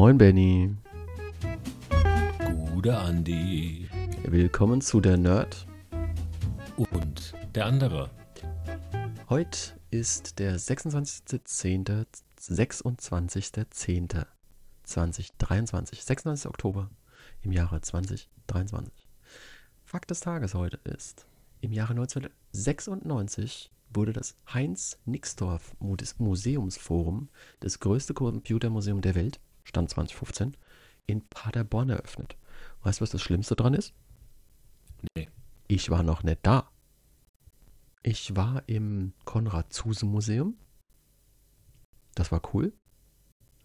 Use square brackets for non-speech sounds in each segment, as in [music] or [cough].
Moin Benny. Gute Andi. Willkommen zu der Nerd. Und der andere. Heute ist der 26.10. 26.10. 2023. 26. Oktober im Jahre 2023. Fakt des Tages heute ist, im Jahre 1996 wurde das Heinz-Nixdorf Museumsforum, das größte Computermuseum der Welt, Stand 2015, in Paderborn eröffnet. Weißt du, was das Schlimmste dran ist? Nee. Ich war noch nicht da. Ich war im Konrad-Zuse-Museum. Das war cool.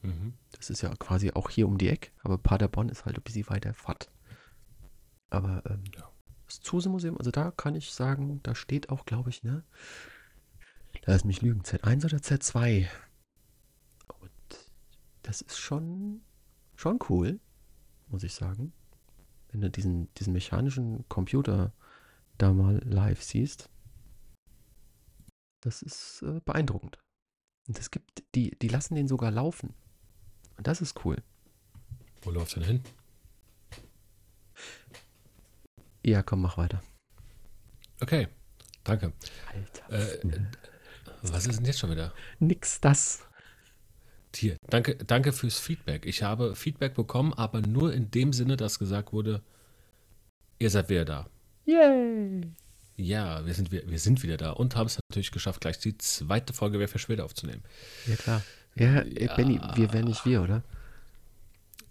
Mhm. Das ist ja quasi auch hier um die Ecke, aber Paderborn ist halt ein bisschen weiter fort. Aber ähm, Ja. das Zuse-Museum, also da kann ich sagen, da steht auch, glaube ich, ne? Lass mich lügen, Z1 oder Z2. Das ist schon, schon cool, muss ich sagen. Wenn du diesen, diesen mechanischen Computer da mal live siehst. Das ist äh, beeindruckend. Und es gibt, die, die lassen den sogar laufen. Und das ist cool. Wo läuft denn hin? Ja, komm, mach weiter. Okay, danke. Alter. Äh, was ist denn jetzt schon wieder? Nix das. Hier, danke, danke fürs Feedback. Ich habe Feedback bekommen, aber nur in dem Sinne, dass gesagt wurde, ihr seid wieder da. Yay. Ja, wir sind, wir, wir sind wieder da und haben es natürlich geschafft, gleich die zweite Folge Wer für Schwede aufzunehmen. Ja, klar. Ja, Ja. Benny, wir wären nicht wir, oder?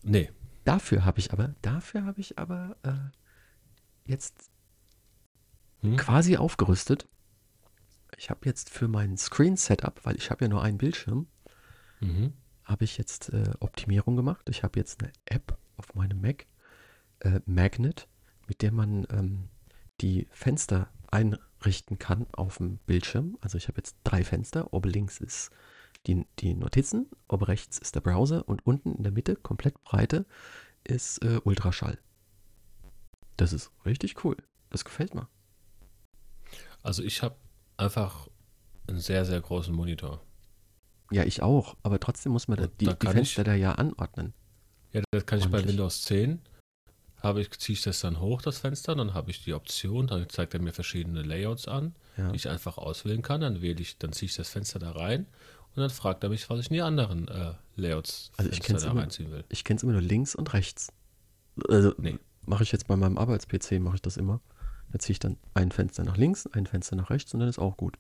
Nee, Dafür habe ich aber, dafür habe ich aber äh, jetzt Hm? quasi aufgerüstet. Ich habe jetzt für mein Screen-Setup, weil ich habe ja nur einen Bildschirm, Mhm. habe ich jetzt äh, Optimierung gemacht. Ich habe jetzt eine App auf meinem Mac, äh, Magnet, mit der man ähm, die Fenster einrichten kann auf dem Bildschirm. Also ich habe jetzt drei Fenster. Oben links ist die, die Notizen, oben rechts ist der Browser und unten in der Mitte, komplett breite, ist äh, Ultraschall. Das ist richtig cool. Das gefällt mir. Also ich habe einfach einen sehr, sehr großen Monitor. Ja, ich auch. Aber trotzdem muss man da die, da die Fenster ich- da ja anordnen. Ja, das kann ich bei Ordentlich. Windows 10. Habe ich, ziehe ich das dann hoch, das Fenster, dann habe ich die Option, dann zeigt er mir verschiedene Layouts an, Ja. die ich einfach auswählen kann. Dann wähle ich, dann ziehe ich das Fenster da rein und dann fragt er mich, was ich in die anderen äh, Layouts Also ich Fenster kenn's da immer- reinziehen will. Ich kenne es immer nur links und rechts. Also Nee. mache ich jetzt bei meinem Arbeits-PC, mache ich das immer. Da ziehe ich dann ein Fenster nach links, ein Fenster nach rechts und dann ist auch gut.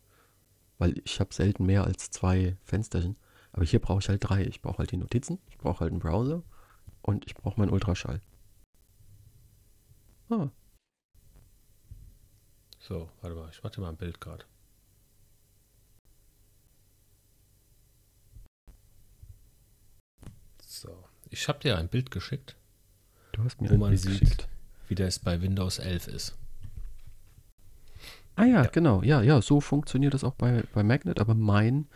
Weil ich habe selten mehr als zwei Fensterchen. Aber hier brauche ich halt drei. Ich brauche halt die Notizen, ich brauche halt einen Browser und ich brauche meinen Ultraschall. Ah, So, warte mal, ich dir mal ein Bild gerade. So, ich habe dir ein Bild geschickt, du hast mir wo ein man Bild sieht, geschickt. wie das bei Windows 11 ist. Ah ja, Ja. genau. Ja, ja, so funktioniert das auch bei, bei Magnet, aber mein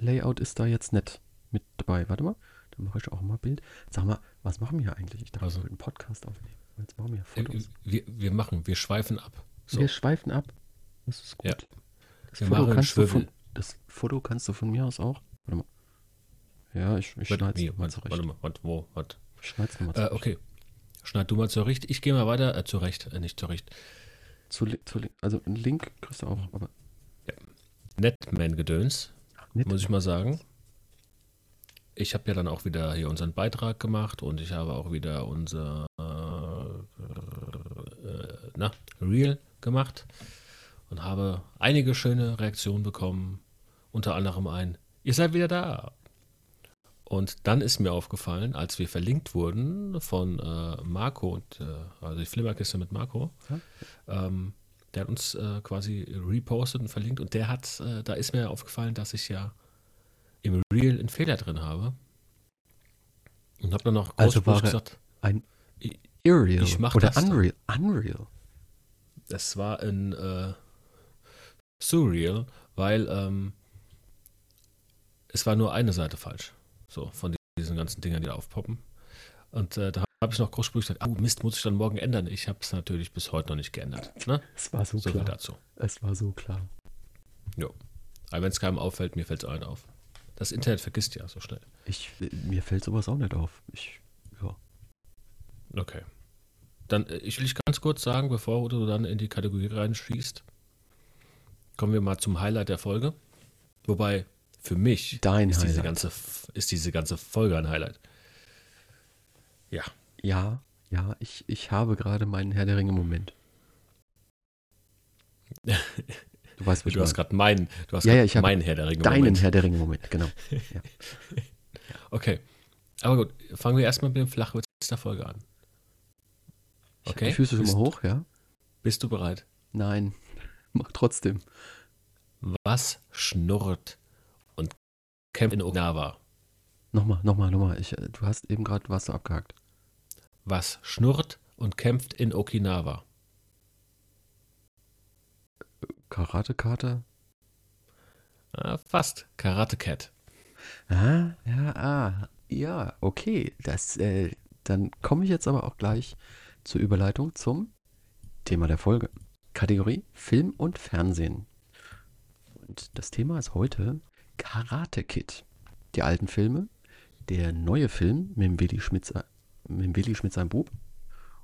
Layout ist da jetzt nicht mit dabei. Warte mal, dann mache ich auch mal ein Bild. Sag mal, was machen wir hier eigentlich? Ich dachte, Also- wir wollten einen Podcast aufnehmen. Jetzt machen wir Äh, Fotos. Wir, wir machen, wir schweifen ab. So, Wir schweifen ab. Das ist gut. Ja. Das, Wir Foto kannst du von, das Foto kannst du von mir aus auch. Warte mal. Ja, ich, ich schneide es mal zurecht. warte mal, warte, wo, warte. Ich schneid's mal Äh, zurecht. okay, schneid du mal zurecht. Ich gehe mal weiter, äh, zurecht, äh, nicht zurecht. Zu, zu, also einen Link kriegst du auch, aber Netman-Gedöns, nicht. muss ich mal sagen. Ich habe ja dann auch wieder hier unseren Beitrag gemacht und ich habe auch wieder unser äh, äh, na, Reel gemacht und habe einige schöne Reaktionen bekommen. Unter anderem ein, ihr seid wieder da. Und dann ist mir aufgefallen, als wir verlinkt wurden von äh, Marco und äh, also die Flimmerkiste mit Marco, ähm, der hat uns äh, quasi repostet und verlinkt und der hat, äh, da ist mir aufgefallen, dass ich ja im Reel einen Fehler drin habe. Und habe dann noch Also war gesagt, Ein Irreal ich mach oder das dann. Unreal. Unreal. das war ein äh, Surreal, weil ähm, es war nur eine Seite falsch. So, von diesen ganzen Dingern, die da aufpoppen. Und äh, da habe ich noch großspurig gesagt, oh Mist, muss ich dann morgen ändern. Ich habe es natürlich bis heute noch nicht geändert. Ne? Es war so, So klar. dazu. Es war so klar. Jo. Aber wenn es keinem auffällt, mir fällt es allen auf. Das Internet vergisst ja so schnell. Ich, mir fällt sowas auch nicht auf. Ich, ja. Okay. Dann, äh, ich will ich ganz kurz sagen, bevor du dann in die Kategorie reinschießt, kommen wir mal zum Highlight der Folge. Wobei, für mich Dein ist, diese ganze, ist diese ganze Folge ein Highlight. Ja, Ja, ja, ich, ich habe gerade meinen Herr der Ringe-Moment. Du weißt, ich du hast gerade meinen, du hast Ja, ja, ich meinen Herr der Ringe. Deinen Moment. Herr der Ringe-Moment, genau. [laughs] Okay. Aber gut, fangen wir erstmal mit dem Flachwitz der Folge an. Ich Okay. Die Füße schon bist, mal hoch, ja? Bist du bereit? Nein, [laughs] mach trotzdem. Was schnurrt kämpft in Okinawa? Nochmal, nochmal, nochmal. Ich, äh, du hast eben gerade, warst du abgehakt. Was schnurrt und kämpft in Okinawa? Karate-Karte? Ah, fast. Karate Cat. Ah, ja, ah, ja, okay. Das, äh, dann komme ich jetzt aber auch gleich zur Überleitung zum Thema der Folge. Kategorie Film und Fernsehen. Und das Thema ist heute Karate Kid. Die alten Filme, der neue Film mit dem Willi Schmidt, se- mit Willi Schmidt sein Bub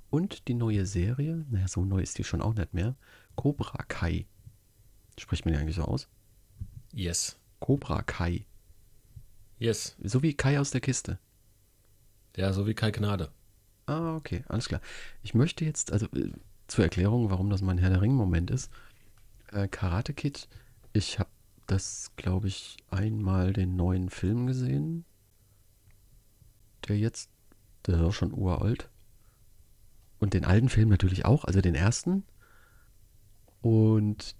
und die neue Serie, naja, so neu ist die schon auch nicht mehr, Cobra Kai. Spricht man die eigentlich so aus? Yes. Cobra Kai. Yes. So wie Kai aus der Kiste. Ja, so wie Kai Gnade. Ah, okay, alles klar. Ich möchte jetzt, also äh, zur Erklärung, warum das mein Herr der Ring-Moment ist. Äh, Karate Kid, ich habe das, glaube ich, einmal den neuen Film gesehen. Der jetzt, der ist auch schon uralt. Und den alten Film natürlich auch, also den ersten. Und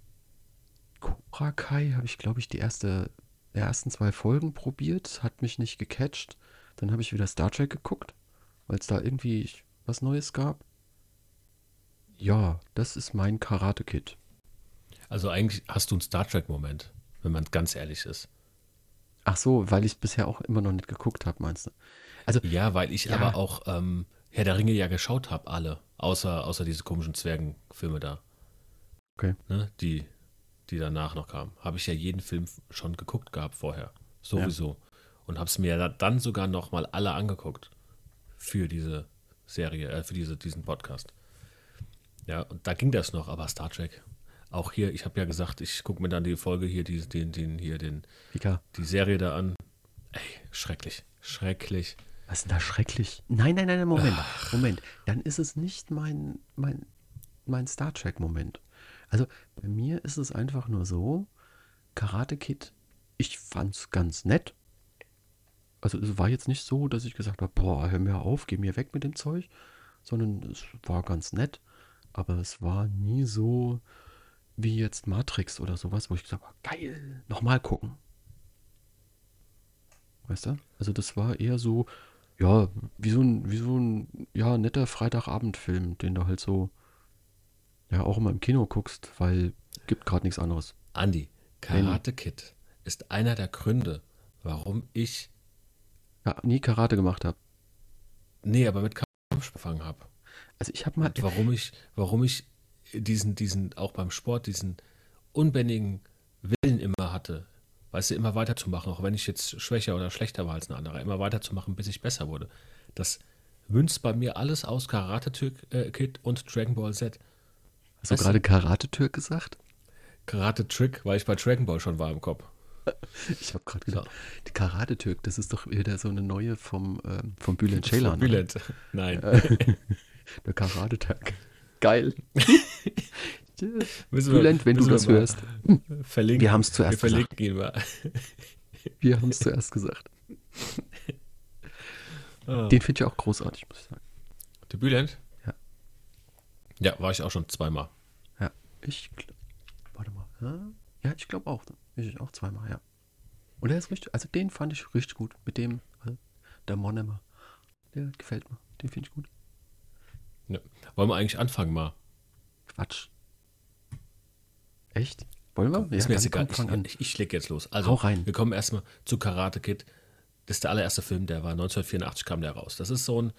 Cobra Kai habe ich, glaube ich, die erste, ersten zwei Folgen probiert, hat mich nicht gecatcht. Dann habe ich wieder Star Trek geguckt, weil es da irgendwie was Neues gab. Ja, das ist mein Karate Kid. Also eigentlich hast du einen Star Trek-Moment, wenn man ganz ehrlich ist. Ach so, weil ich bisher auch immer noch nicht geguckt habe, meinst du? Also, Ja, weil ich Ja. aber auch ähm, Herr der Ringe ja geschaut habe, alle. Außer, außer diese komischen Zwergenfilme da. Okay. Ne, die, die danach noch kamen. Habe ich ja jeden Film schon geguckt gehabt vorher. Sowieso. Und habe es mir ja dann sogar noch mal alle angeguckt. Für diese Serie, äh, für diese, diesen Podcast. Ja, und da ging das noch, aber Star Trek. Auch hier, ich habe ja gesagt, ich gucke mir dann die Folge hier, die, den, den, hier, den, Vika, die Serie da an. Ey, schrecklich. Schrecklich. was ist denn da schrecklich? Nein, nein, nein, Moment. Moment. Dann ist es nicht mein, mein, mein Star Trek-Moment. Also, bei mir ist es einfach nur so, Karate Kid, ich fand's ganz nett. Also, es war jetzt nicht so, dass ich gesagt habe, boah, hör mir auf, geh mir weg mit dem Zeug, sondern es war ganz nett. Aber es war nie so wie jetzt Matrix oder sowas, wo ich gesagt habe, geil, nochmal gucken. Weißt du? Also das war eher so, ja, wie so ein, wie so ein, ja, netter Freitagabendfilm, den du halt so, ja, auch immer im Kino guckst, weil gibt gerade nichts anderes. Andi, Karate Kid ist einer der Gründe, warum ich, Ja, nie Karate gemacht habe. nee, aber mit Kampf angefangen habe. Also ich habe mal, Und warum ich, warum ich diesen, diesen, auch beim Sport, diesen unbändigen Willen immer hatte, weißt du, immer weiterzumachen, auch wenn ich jetzt schwächer oder schlechter war als ein anderer, immer weiterzumachen, bis ich besser wurde. Das münzt bei mir alles aus Karate äh, Kid und Dragon Ball Z. hast du weißt du- gerade Karate-Türk gesagt? Karate Trick, weil ich bei Dragon Ball schon war im Kopf. [laughs] Ich habe gerade gedacht, die Karate-Türk, das ist doch wieder so eine neue vom, ähm, vom Bülent Ceylan. Bülent. [laughs] Nein. [laughs] Der Karate-Tag. Geil. Bülent, wenn du das hörst. Verlinken. Wir haben es zuerst Wir gesagt. ihn mal. Wir haben es zuerst gesagt. Ah. Den finde ich auch großartig, muss ich sagen. Der Bülent? Ja. Ja, war ich auch schon zweimal. Ja, ich gl- warte mal. Ja, ich glaube auch. Ich auch zweimal, ja. Und der ist richtig, also den fand ich richtig gut. Mit dem, äh, der Monemer. Der gefällt mir. Den finde ich gut. Ja. Wollen wir eigentlich anfangen mal? Quatsch. Echt? Wollen wir? ist mir jetzt egal. komm. Ich, ich, ich leg jetzt los. Also, Hau rein. wir kommen erstmal zu Karate Kid. Das ist der allererste Film, der war 1984 kam der raus. Das ist so ein,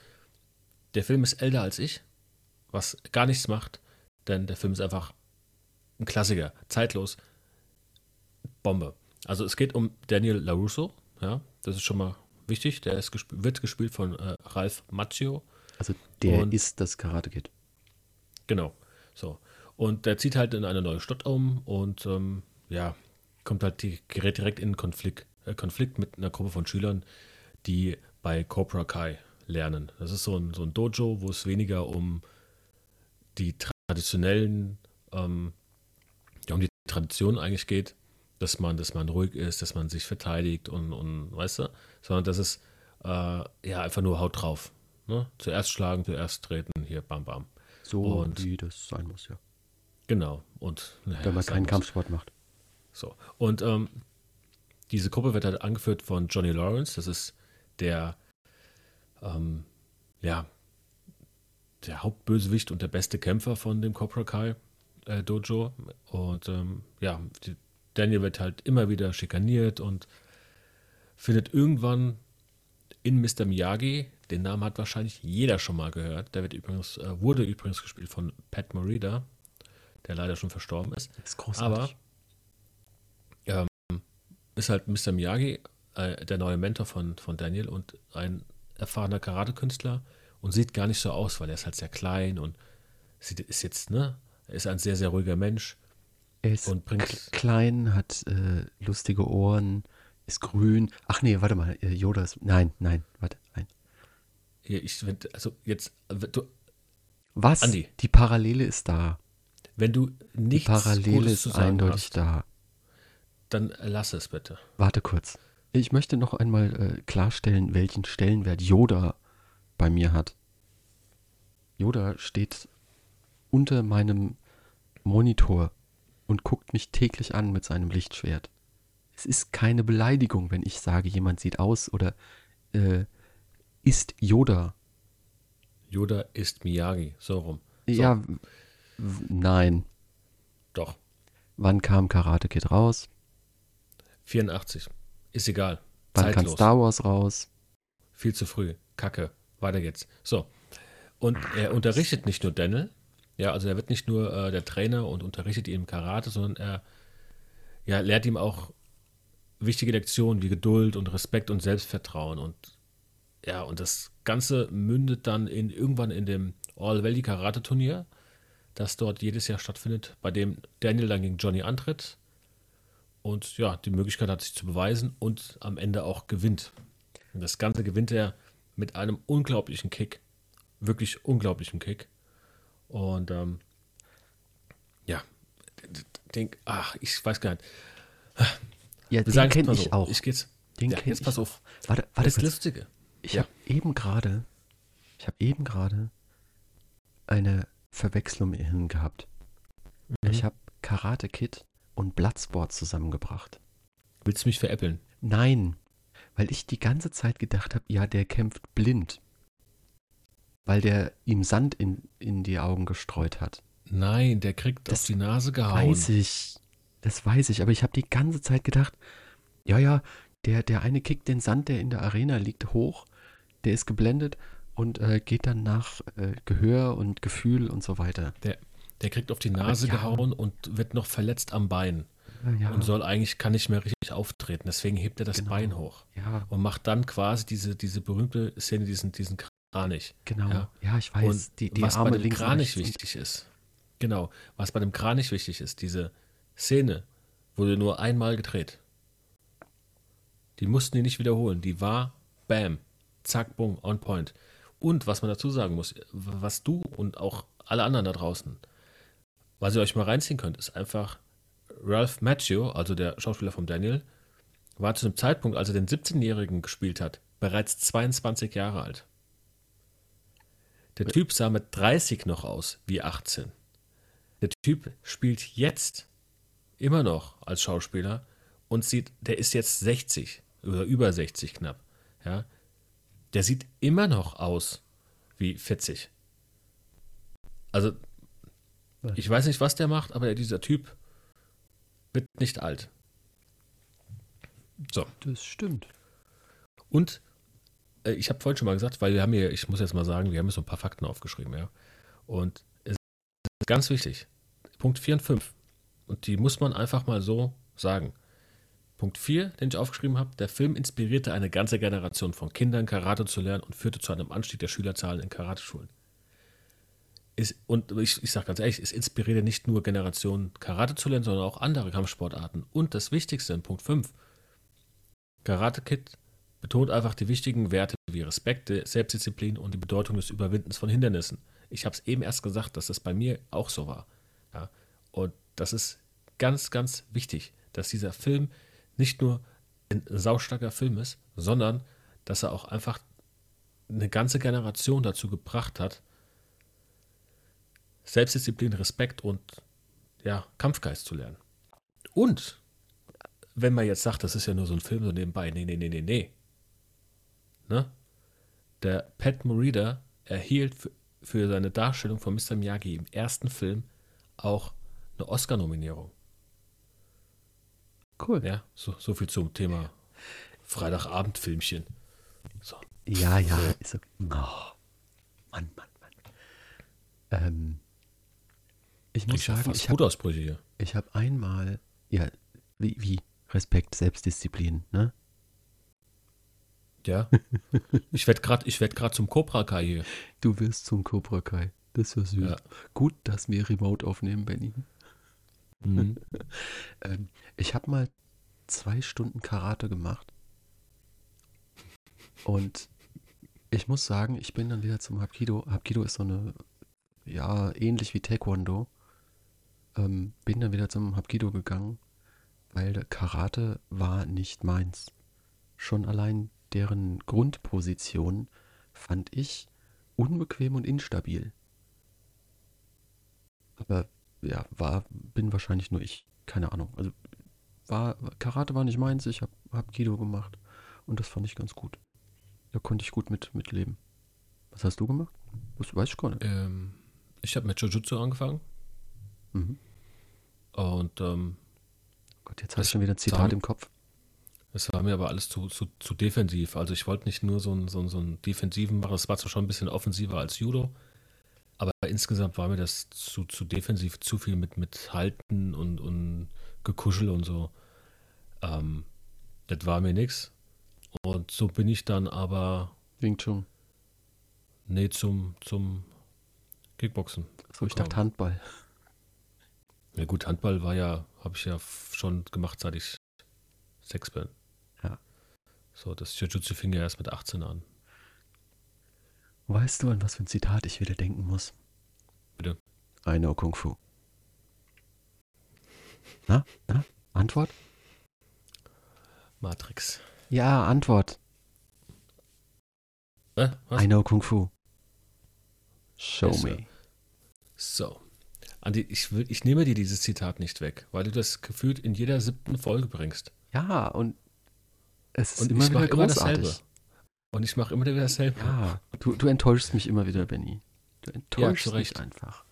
der Film ist älter als ich, was gar nichts macht, denn der Film ist einfach ein Klassiker, zeitlos, Bombe. Also es geht um Daniel LaRusso, ja, das ist schon mal wichtig. Der ist gesp wird gespielt von äh, Ralph Macchio. Also der Und- ist das Karate Kid. Genau. So. Und der zieht halt in eine neue Stadt um und ähm, ja, kommt halt die, gerät direkt in Konflikt, äh, Konflikt mit einer Gruppe von Schülern, die bei Cobra Kai lernen. Das ist so ein, so ein Dojo, wo es weniger um die traditionellen, ähm, ja, um die Tradition eigentlich geht, dass man, dass man ruhig ist, dass man sich verteidigt und, und weißt du, sondern dass es äh, ja einfach nur Haut drauf. Ne? Zuerst schlagen, zuerst treten, hier bam bam. So Und- wie das sein muss, ja. Genau. Und naja, Wenn man keinen muss. Kampfsport macht. So. Und ähm, diese Gruppe wird halt angeführt von Johnny Lawrence. Das ist der, ähm, ja, der Hauptbösewicht und der beste Kämpfer von dem Cobra Kai äh, Dojo. Und ähm, ja, Daniel wird halt immer wieder schikaniert und findet irgendwann in Mr. Miyagi, den Namen hat wahrscheinlich jeder schon mal gehört. Der wird übrigens, äh, wurde übrigens gespielt von Pat Morita, der leider schon verstorben ist. Das ist großartig. ist halt Mr. Miyagi, äh, der neue Mentor von, von Daniel und ein erfahrener Karate-Künstler und sieht gar nicht so aus, weil er ist halt sehr klein und sieht, ist jetzt, ne, er ist ein sehr, sehr ruhiger Mensch. er ist und bringt- klein, hat äh, lustige Ohren, ist grün. Ach nee, warte mal, äh, Yoda ist. Nein, nein, warte, nein. Ich, also jetzt, du, Was? Andi. Die Parallele ist da. wenn du Die nichts Parallele Gutes ist zu sagen eindeutig hast, da. dann lass es bitte. Warte kurz. Ich möchte noch einmal äh, klarstellen, welchen Stellenwert Yoda bei mir hat. Yoda steht unter meinem Monitor und guckt mich täglich an mit seinem Lichtschwert. Es ist keine Beleidigung, wenn ich sage, jemand sieht aus oder äh, ist Yoda. Yoda ist Miyagi, so rum. Ja, w- w- nein. Doch, Wann kam Karate Kid raus? 84. Ist egal. Wann kam Zeitlos. Star Wars raus? Viel zu früh. Kacke. Weiter geht's. So. Und er unterrichtet nicht nur Daniel. Ja, also er wird nicht nur äh, der Trainer und unterrichtet ihm Karate, sondern er ja, lehrt ihm auch wichtige Lektionen wie Geduld und Respekt und Selbstvertrauen. Und ja, und das Ganze mündet dann in, irgendwann in dem All Valley Karate Turnier, das dort jedes Jahr stattfindet, bei dem Daniel dann gegen Johnny antritt und ja, die Möglichkeit hat, sich zu beweisen und am Ende auch gewinnt. Und das Ganze gewinnt er mit einem unglaublichen Kick. Wirklich unglaublichen Kick. Und ähm, ja, den, ach, ich weiß gar nicht. Ja, Wir den kenne ich so. auch. Ich geht's. Den ja, jetzt pass auf. Warte, warte Das kurz. Lustige. Ich Ja. habe eben gerade, ich habe eben gerade eine Verwechslung im Hirn gehabt. Mhm. Ich habe Karate Kid und Bloodsport zusammengebracht. Willst du mich veräppeln? Nein, weil ich die ganze Zeit gedacht habe, ja, der kämpft blind. Weil der ihm Sand in, in die Augen gestreut hat. Nein, der kriegt Das auf die Nase gehauen. Weiß ich. Das weiß ich, aber ich habe die ganze Zeit gedacht, ja, ja, der, der eine kickt den Sand, der in der Arena liegt, hoch, der ist geblendet und äh, geht dann nach äh, Gehör und Gefühl und so weiter. Der, der kriegt auf die Nase ja. gehauen und wird noch verletzt am Bein. Ja, ja, Und soll eigentlich, kann nicht mehr richtig auftreten. Deswegen hebt er das Genau. Bein hoch. ja Und macht dann quasi diese, diese berühmte Szene, diesen, diesen Kranich. genau. Ja. Ja, ich weiß. und die die was Arme bei dem Kranich wichtig ist. Genau. Was bei dem Kranich wichtig ist, diese Szene wurde nur einmal gedreht. Die mussten die nicht wiederholen. Die war Bam. Zack, bumm, on point. Und was man dazu sagen muss, was du und auch alle anderen da draußen, was ihr euch mal reinziehen könnt, ist einfach Ralph Macchio, also der Schauspieler von Daniel, war zu dem Zeitpunkt, als er den 17-Jährigen gespielt hat, bereits 22 Jahre alt. Der Typ sah mit 30 noch aus wie 18. Der Typ spielt jetzt immer noch als Schauspieler und sieht, der ist jetzt 60 oder über 60 knapp. Ja, der sieht immer noch aus wie 40. Also, ich weiß nicht, was der macht, aber dieser Typ wird nicht alt. So. Das stimmt. Und äh, ich habe vorhin schon mal gesagt, weil wir haben hier, ich muss jetzt mal sagen, wir haben hier so ein paar Fakten aufgeschrieben, ja. Und es ist ganz wichtig. Punkt 4 und 5. Und die muss man einfach mal so sagen. Punkt 4, den ich aufgeschrieben habe, der Film inspirierte eine ganze Generation von Kindern, Karate zu lernen und führte zu einem Anstieg der Schülerzahlen in Karateschulen. Ist, und ich, ich sage ganz ehrlich, es inspirierte nicht nur Generationen, Karate zu lernen, sondern auch andere Kampfsportarten. Und das Wichtigste, in Punkt 5, Karate Kid betont einfach die wichtigen Werte wie Respekt, Selbstdisziplin und die Bedeutung des Überwindens von Hindernissen. Ich habe es eben erst gesagt, dass das bei mir auch so war. Ja? Und das ist ganz, ganz wichtig, dass dieser Film nicht nur ein saustarker Film ist, sondern dass er auch einfach eine ganze Generation dazu gebracht hat, Selbstdisziplin, Respekt und ja, Kampfgeist zu lernen. Und wenn man jetzt sagt, das ist ja nur so ein Film so nebenbei, nee, nee, nee, nee, nee. Ne? Der Pat Morita erhielt für, für seine Darstellung von Mr. Miyagi im ersten Film auch eine Oscar-Nominierung. Cool. Ja, so, so viel zum Thema Freitagabendfilmchen. So. Ja, ja, ist okay. Oh, Mann, Mann, Mann. Ähm, ich muss Ich habe sagen, ich habe hab einmal, ja, wie, wie Respekt, Selbstdisziplin, ne? Ja. [laughs] Ich werde gerade werd grad zum Cobra Kai hier. Du wirst zum Cobra Kai. Das ist ja süß. Ja. Gut, dass wir remote aufnehmen, Benny. Mhm. [laughs] Ähm, ich habe mal zwei Stunden Karate gemacht. Und ich muss sagen, ich bin dann wieder zum Hapkido. Hapkido ist so eine, ja, ähnlich wie Taekwondo. Ähm, bin dann wieder zum Hapkido gegangen, weil Karate war nicht meins. Schon allein deren Grundposition fand ich unbequem und instabil. Aber ja, war, bin wahrscheinlich nur ich. Keine Ahnung. Also war, Karate war nicht meins, ich habe hab Kido gemacht und das fand ich ganz gut. Da konnte ich gut mit, mit leben. Was hast du gemacht? Das weiß ich gar nicht. ähm, ich habe mit Jujutsu angefangen Mhm. und ähm, Gott, jetzt hast du schon wieder ein Zitat sagen- im Kopf. es war mir aber alles zu, zu, zu defensiv. Also ich wollte nicht nur so einen, so, einen, so einen defensiven machen, es war zwar schon ein bisschen offensiver als Judo, aber insgesamt war mir das zu, zu defensiv, zu viel mit, mit Halten und, und Gekuschel und so. Ähm, das war mir nix. Und so bin ich dann aber Wing Chun. nee, zum, zum Kickboxen. So, ich dachte Handball. [laughs] Ja gut, Handball war ja, habe ich ja schon gemacht, seit ich sechs bin. Ja. So, das Jiu-Jitsu fing ja erst mit 18 an. Weißt du, an was für ein Zitat ich wieder denken muss? Bitte. I know Kung Fu. Na? Na? Antwort? Matrix. Ja, Antwort. Äh, was? I know Kung Fu. Show Yes, me. So. Andi, ich, will, ich nehme dir dieses Zitat nicht weg, weil du das gefühlt in jeder siebten Folge bringst. Ja, und es ist Und immer wieder großartig. dasselbe. Und ich mache immer wieder dasselbe. Ja, du, du enttäuschst mich immer wieder, Benny. Du enttäuschst zu mich einfach.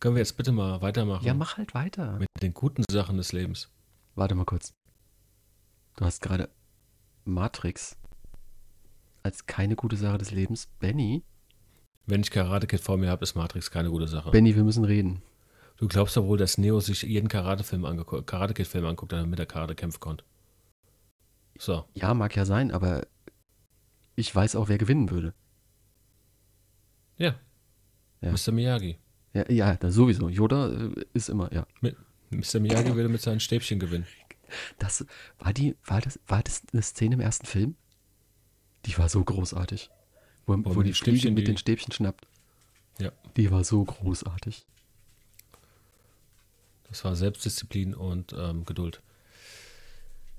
Können wir jetzt bitte mal weitermachen Ja, mach halt weiter. mit den guten Sachen des Lebens? Warte mal kurz. Du hast gerade Matrix als keine gute Sache des Lebens. Benny? Wenn ich Karate Kid vor mir habe, ist Matrix keine gute Sache. Benny, wir müssen reden. Du glaubst doch wohl, dass Neo sich jeden Karate-Film angeguckt, Karate Kid-Film anguckt, damit er Karate kämpfen konnte. So. Ja, mag ja sein, aber ich weiß auch, wer gewinnen würde. Ja. Ja. Mr. Miyagi. Ja, ja das sowieso. Yoda äh, ist immer, ja. Mr. Miyagi würde mit seinen Stäbchen gewinnen. Das war die, war das, war das eine Szene im ersten Film? Die war so großartig. Wo, Wo wo die Stäbchen, mit die- den Stäbchen schnappt. Ja. Die war so großartig. Das war Selbstdisziplin und ähm, Geduld.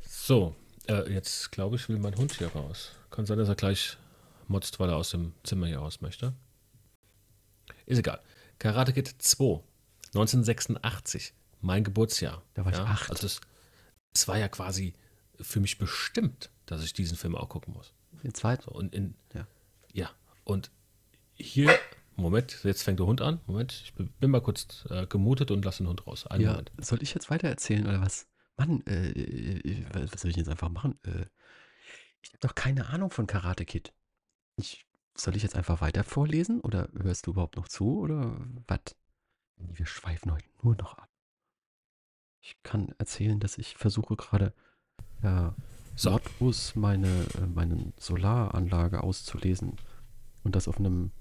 So, äh, jetzt glaube ich, will mein Hund hier raus. Kann sein, dass er gleich motzt, weil er aus dem Zimmer hier raus möchte. Ist egal. Karate Kid 2, 1986, mein Geburtsjahr. Da war ich ja, acht. Also es, es war ja quasi für mich bestimmt, dass ich diesen Film auch gucken muss. Den zweiten. So, und in, Ja. ja, und hier, Moment, jetzt fängt der Hund an. Moment, ich bin mal kurz äh, gemutet und lasse den Hund raus. Einen Ja, Moment. soll ich jetzt weiter erzählen oder was? Mann, äh, äh, was soll ich jetzt einfach machen? Äh, ich habe doch keine Ahnung von Karate Kid. Ich, soll ich jetzt einfach weiter vorlesen oder hörst du überhaupt noch zu oder was? Wir schweifen heute nur noch ab. Ich kann erzählen, dass ich versuche gerade ja, So. Modbus meine, äh, meine Solaranlage auszulesen und das auf einem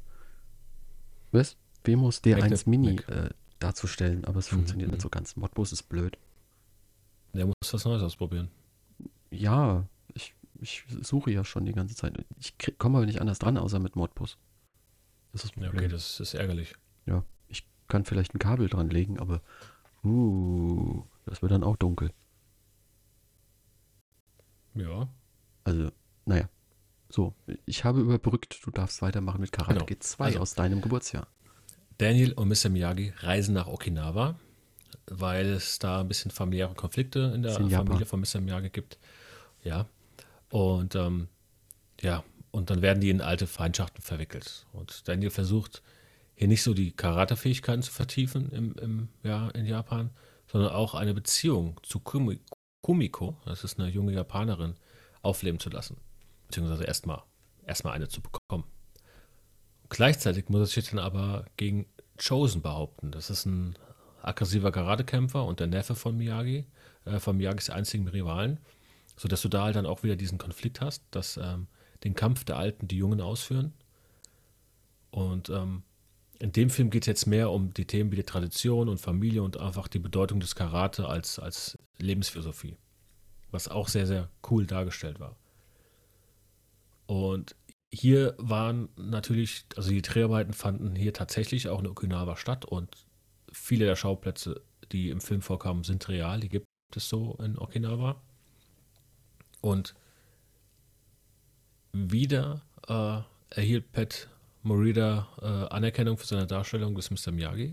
was? Wemos D1 Magnet- Mini äh, darzustellen, aber es Mhm, funktioniert mhm. nicht so ganz. Modbus ist blöd. Der muss was Neues ausprobieren. Ja, ich, ich suche ja schon die ganze Zeit. Ich komme aber nicht anders dran, außer mit Modbus. Das ist Ja, okay, das ist ärgerlich. Ja, ich kann vielleicht ein Kabel dran legen, aber uh, das wird dann auch dunkel. Ja. Also, naja. So, ich habe überbrückt, du darfst weitermachen mit Karate Genau. Kid 2 Also- aus deinem Geburtsjahr. Daniel und Mr. Miyagi reisen nach Okinawa, weil es da ein bisschen familiäre Konflikte in der in. Familie von Mr. Miyagi gibt. Ja. Und ähm, ja, und dann werden die in alte Feindschaften verwickelt. Und Daniel versucht hier nicht so die Karate-Fähigkeiten zu vertiefen im, im, ja, in Japan, sondern auch eine Beziehung zu Kumi, Kumiko, das ist eine junge Japanerin, aufleben zu lassen. Beziehungsweise erstmal erstmal eine zu bekommen. Gleichzeitig muss er sich dann aber gegen Chosen behaupten. Das ist ein aggressiver Karatekämpfer und der Neffe von Miyagi, äh, von Miyagis einzigen Rivalen, sodass du da halt dann auch wieder diesen Konflikt hast, dass ähm, den Kampf der Alten die Jungen ausführen. Und ähm, in dem Film geht es jetzt mehr um die Themen wie die Tradition und Familie und einfach die Bedeutung des Karate als, als Lebensphilosophie, was auch sehr, sehr cool dargestellt war. Und hier waren natürlich, also die Dreharbeiten fanden hier tatsächlich auch in Okinawa statt und viele der Schauplätze, die im Film vorkamen, sind real. Die gibt es so in Okinawa. Und wieder äh, erhielt Pat Morita äh, Anerkennung für seine Darstellung des Mr. Miyagi,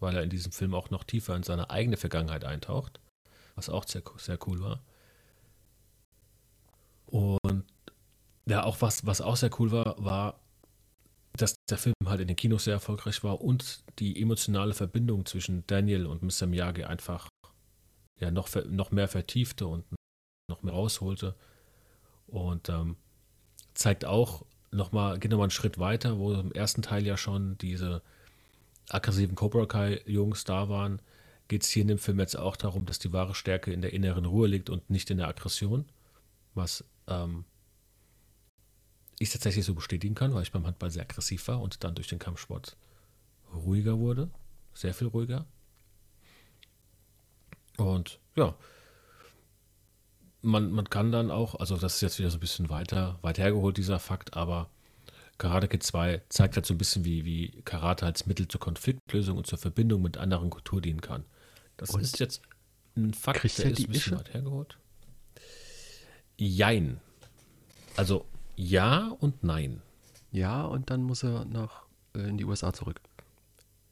weil er in diesem Film auch noch tiefer in seine eigene Vergangenheit eintaucht, was auch sehr, sehr cool war. Und ja, auch was, was auch sehr cool war, war, dass der Film halt in den Kinos sehr erfolgreich war und die emotionale Verbindung zwischen Daniel und Mr. Miyagi einfach ja noch, noch mehr vertiefte und noch mehr rausholte. Und ähm, zeigt auch nochmal, geht nochmal einen Schritt weiter, wo im ersten Teil ja schon diese aggressiven Cobra Kai-Jungs da waren, geht es hier in dem Film jetzt auch darum, dass die wahre Stärke in der inneren Ruhe liegt und nicht in der Aggression. Was ähm, ich tatsächlich so bestätigen kann, weil ich beim Handball sehr aggressiv war und dann durch den Kampfsport ruhiger wurde. Sehr viel ruhiger. Und ja, man, man kann dann auch, also das ist jetzt wieder so ein bisschen weiter, weit hergeholt, dieser Fakt, aber Karate Kid 2 zeigt halt so ein bisschen, wie, wie Karate als Mittel zur Konfliktlösung und zur Verbindung mit anderen Kulturen dienen kann. Das Und ist jetzt ein Fakt, der er ist ein bisschen Ische? weit hergeholt. Jein. Also ja und nein. Ja, und dann muss er nach äh, in die USA zurück.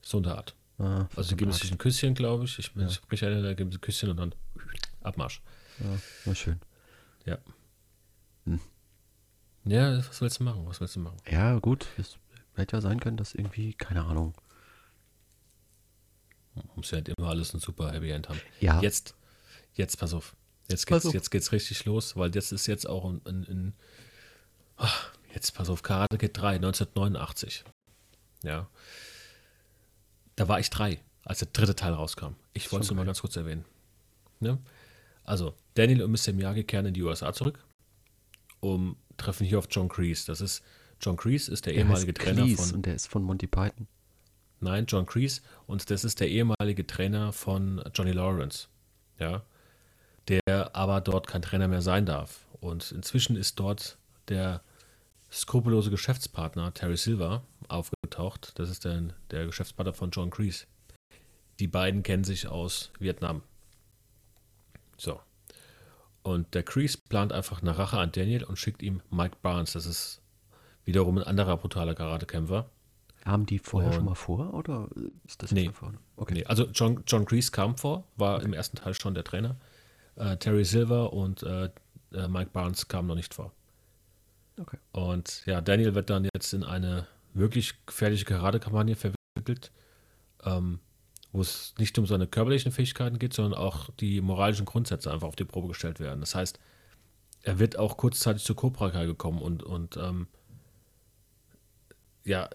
So in der Art. Ah, Also sie geben verdammt. sich ein Küsschen, glaube ich. Ich Ja. ich spreche einer, da geben sie ein Küsschen und dann Abmarsch. Ja, na schön. Ja. Hm. Ja, was willst du machen? Was willst du machen? Ja, gut. Es hätte ja sein können, dass irgendwie, keine Ahnung. Muss ja nicht immer alles ein super Happy End haben. Ja, Jetzt, jetzt pass auf. Jetzt geht's, auf. jetzt geht's richtig los, weil jetzt ist jetzt auch ein, ein, ein ach, jetzt pass auf, Karate Kid 3, 1989. Ja. Da war ich drei, als der dritte Teil rauskam. Ich wollte es nur mal ganz kurz erwähnen. Ne? Also, Daniel und Mr. Miyagi kehren in die USA zurück, um treffen hier auf John Kreese. Das ist, John Kreese ist der, der ehemalige Trainer Cleese von, und der ist von Monty Python. Nein, John Kreese. Und das ist der ehemalige Trainer von Johnny Lawrence. Ja. Der aber dort kein Trainer mehr sein darf. Und inzwischen ist dort der skrupellose Geschäftspartner Terry Silver aufgetaucht. Das ist der, der Geschäftspartner von John Kreese. Die beiden kennen sich aus Vietnam. So. Und der Kreese plant einfach eine Rache an Daniel und schickt ihm Mike Barnes. Das ist wiederum ein anderer brutaler Karatekämpfer. Haben die vorher Und- schon mal vor oder ist das Nee. jetzt vorne? Okay. Nee, also John, John Kreese kam vor, war im ersten Teil schon der Trainer. Äh, Terry Silver und äh, äh, Mike Barnes kamen noch nicht vor. Okay. Und ja, Daniel wird dann jetzt in eine wirklich gefährliche Karate-Kampagne verwickelt, ähm, wo es nicht um seine körperlichen Fähigkeiten geht, sondern auch die moralischen Grundsätze einfach auf die Probe gestellt werden. Das heißt, er wird auch kurzzeitig zu Cobra Kai gekommen und, und ähm, ja,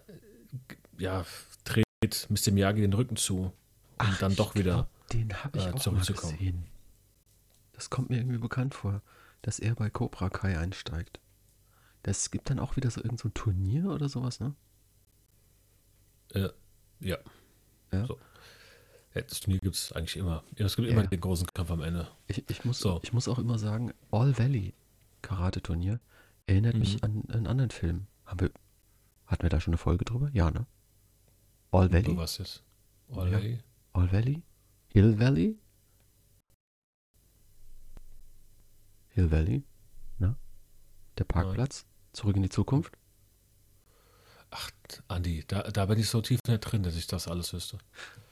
ja, dreht Mr. Miyagi den Rücken zu, um Ach, dann doch wieder glaub- Den ich äh, zurückzukommen. gesehen. Das kommt mir irgendwie bekannt vor, dass er bei Cobra Kai einsteigt. Das gibt dann auch wieder so irgend so ein Turnier oder sowas, ne? Äh, ja. Ja. So. Ja, das Turnier gibt es eigentlich immer. Es gibt Ja, immer ja. den großen Kampf am Ende. Ich, ich, muss, So. ich muss auch immer sagen, All Valley Karate-Turnier erinnert mich Mhm. an einen anderen Film. Haben wir, hatten wir da schon eine Folge drüber? Ja, ne? All Valley? Du was jetzt? All Ja. Valley? All Valley? Hill Valley? Hill Valley? Na? Der Parkplatz? Zurück in die Zukunft? Ach, Andi, da, da bin ich so tief nicht drin, dass ich das alles wüsste.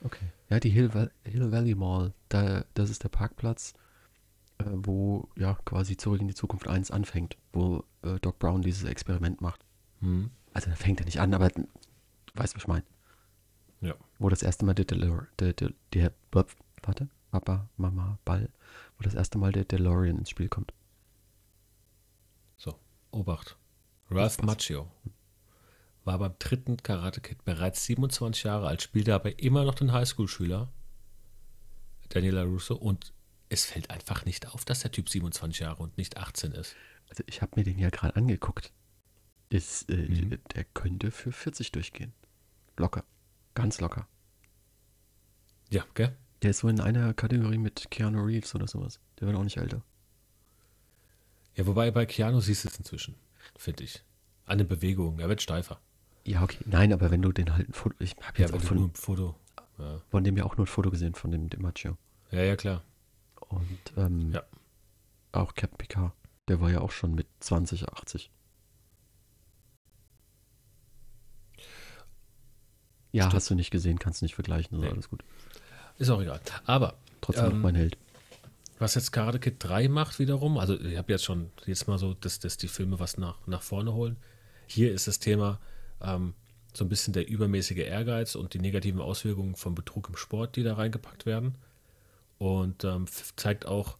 Okay. Ja, die Hill, Hill Valley Mall. Da, das ist der Parkplatz, äh, wo ja quasi Zurück in die Zukunft 1 anfängt, wo äh, Doc Brown dieses Experiment macht. Hm. Also da fängt er nicht an, aber du weißt, was ich meine. Ja. Wo das erste Mal der DeLorean, der, der, der, warte, Papa, Mama, Ball, wo das erste Mal der DeLorean ins Spiel kommt. So, Obacht. Ralph. Macchio war beim dritten Karate Kid bereits 27 Jahre alt, spielte aber immer noch den Highschool-Schüler Daniela Russo und es fällt einfach nicht auf, dass der Typ 27 Jahre und nicht 18 ist. Also ich habe mir den ja gerade angeguckt. Ist, äh, Mhm. Der könnte für 40 durchgehen. Locker. Ganz locker. Ja, gell? Der ist so in einer Kategorie mit Keanu Reeves oder sowas. Der wird auch nicht älter. Ja, wobei bei Keanu siehst du es inzwischen, finde ich. An den Bewegungen, er wird steifer. Ja, okay. Nein, aber wenn du den halt ein Foto. Ich habe Ja, jetzt wenn auch du von, nur ein Foto. Ja, von dem ja auch nur ein Foto gesehen, von dem DiMaggio. ja, ja klar. Und ähm, Ja. auch Captain Picard. Der war ja auch schon mit 20, 80. Ja, Stimmt. hast du nicht gesehen, kannst nicht vergleichen, also Nee. alles gut. Ist auch egal. Aber Trotzdem noch Ähm, mein Held. Was jetzt Karate Kid 3 macht wiederum, also ich habe jetzt schon jetzt mal so, dass, dass die Filme was nach, nach vorne holen. Hier ist das Thema ähm, so ein bisschen der übermäßige Ehrgeiz und die negativen Auswirkungen von Betrug im Sport, die da reingepackt werden. Und ähm, zeigt auch,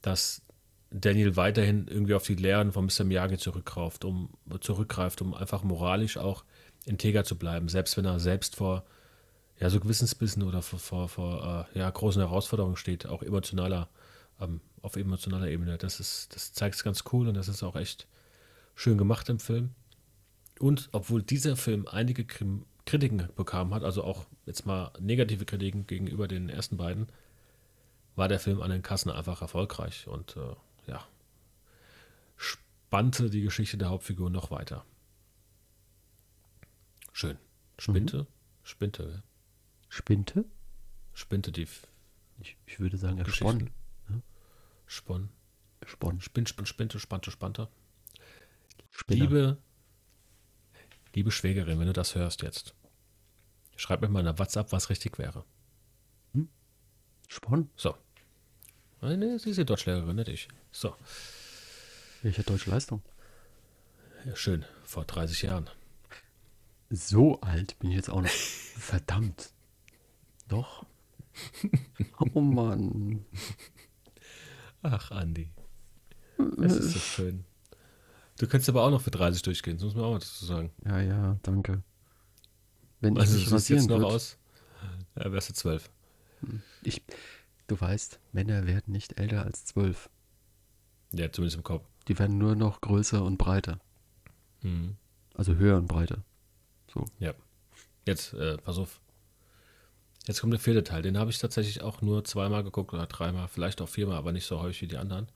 dass Daniel weiterhin irgendwie auf die Lehren von Mr. Miyagi zurückgreift, um, zurückgreift, um einfach moralisch auch integer zu bleiben, selbst wenn er selbst vor ja, so Gewissensbissen oder vor, vor, vor äh, ja, großen Herausforderungen steht, auch emotionaler, ähm, auf emotionaler Ebene. Das ist, das zeigt es ganz cool und das ist auch echt schön gemacht im Film. Und obwohl dieser Film einige Krim Kritiken bekam hat, also auch jetzt mal negative Kritiken gegenüber den ersten beiden, war der Film an den Kassen einfach erfolgreich und äh, ja, spannte die Geschichte der Hauptfigur noch weiter. Schön. Spinte? Spinte, ja. Spinte? Spinte die Ich, ich würde sagen, er Geschichten. Spon. Spon. Spon. Spinn, Spinn, Spinte, Spante, Spante. Spinner. Liebe, liebe Schwägerin, wenn du das hörst jetzt, schreib mir mal in der WhatsApp, was richtig wäre. Spon? So. Nein, nee, sie ist die Deutschlehrerin, nicht ich. So. Welche deutsche Leistung? Ja, schön. Vor 30 Jahren. So alt bin ich jetzt auch noch. [laughs] Verdammt. Doch. [laughs] Oh Mann. Ach, Andi. Es ist so schön. Du könntest aber auch noch für 30 durchgehen, das muss man auch mal dazu sagen. Ja, ja, danke. Wenn Also, ich du mich jetzt noch würd, aus, ja, wärst du 12. ich, du weißt, Männer werden nicht älter als zwölf. Ja, zumindest im Kopf. Die werden nur noch größer und breiter. Mhm. Also höher und breiter. So. Ja. Jetzt, äh, pass auf. Jetzt kommt der vierte Teil. Den habe ich tatsächlich auch nur zweimal geguckt oder dreimal, vielleicht auch viermal, aber nicht so häufig wie die anderen.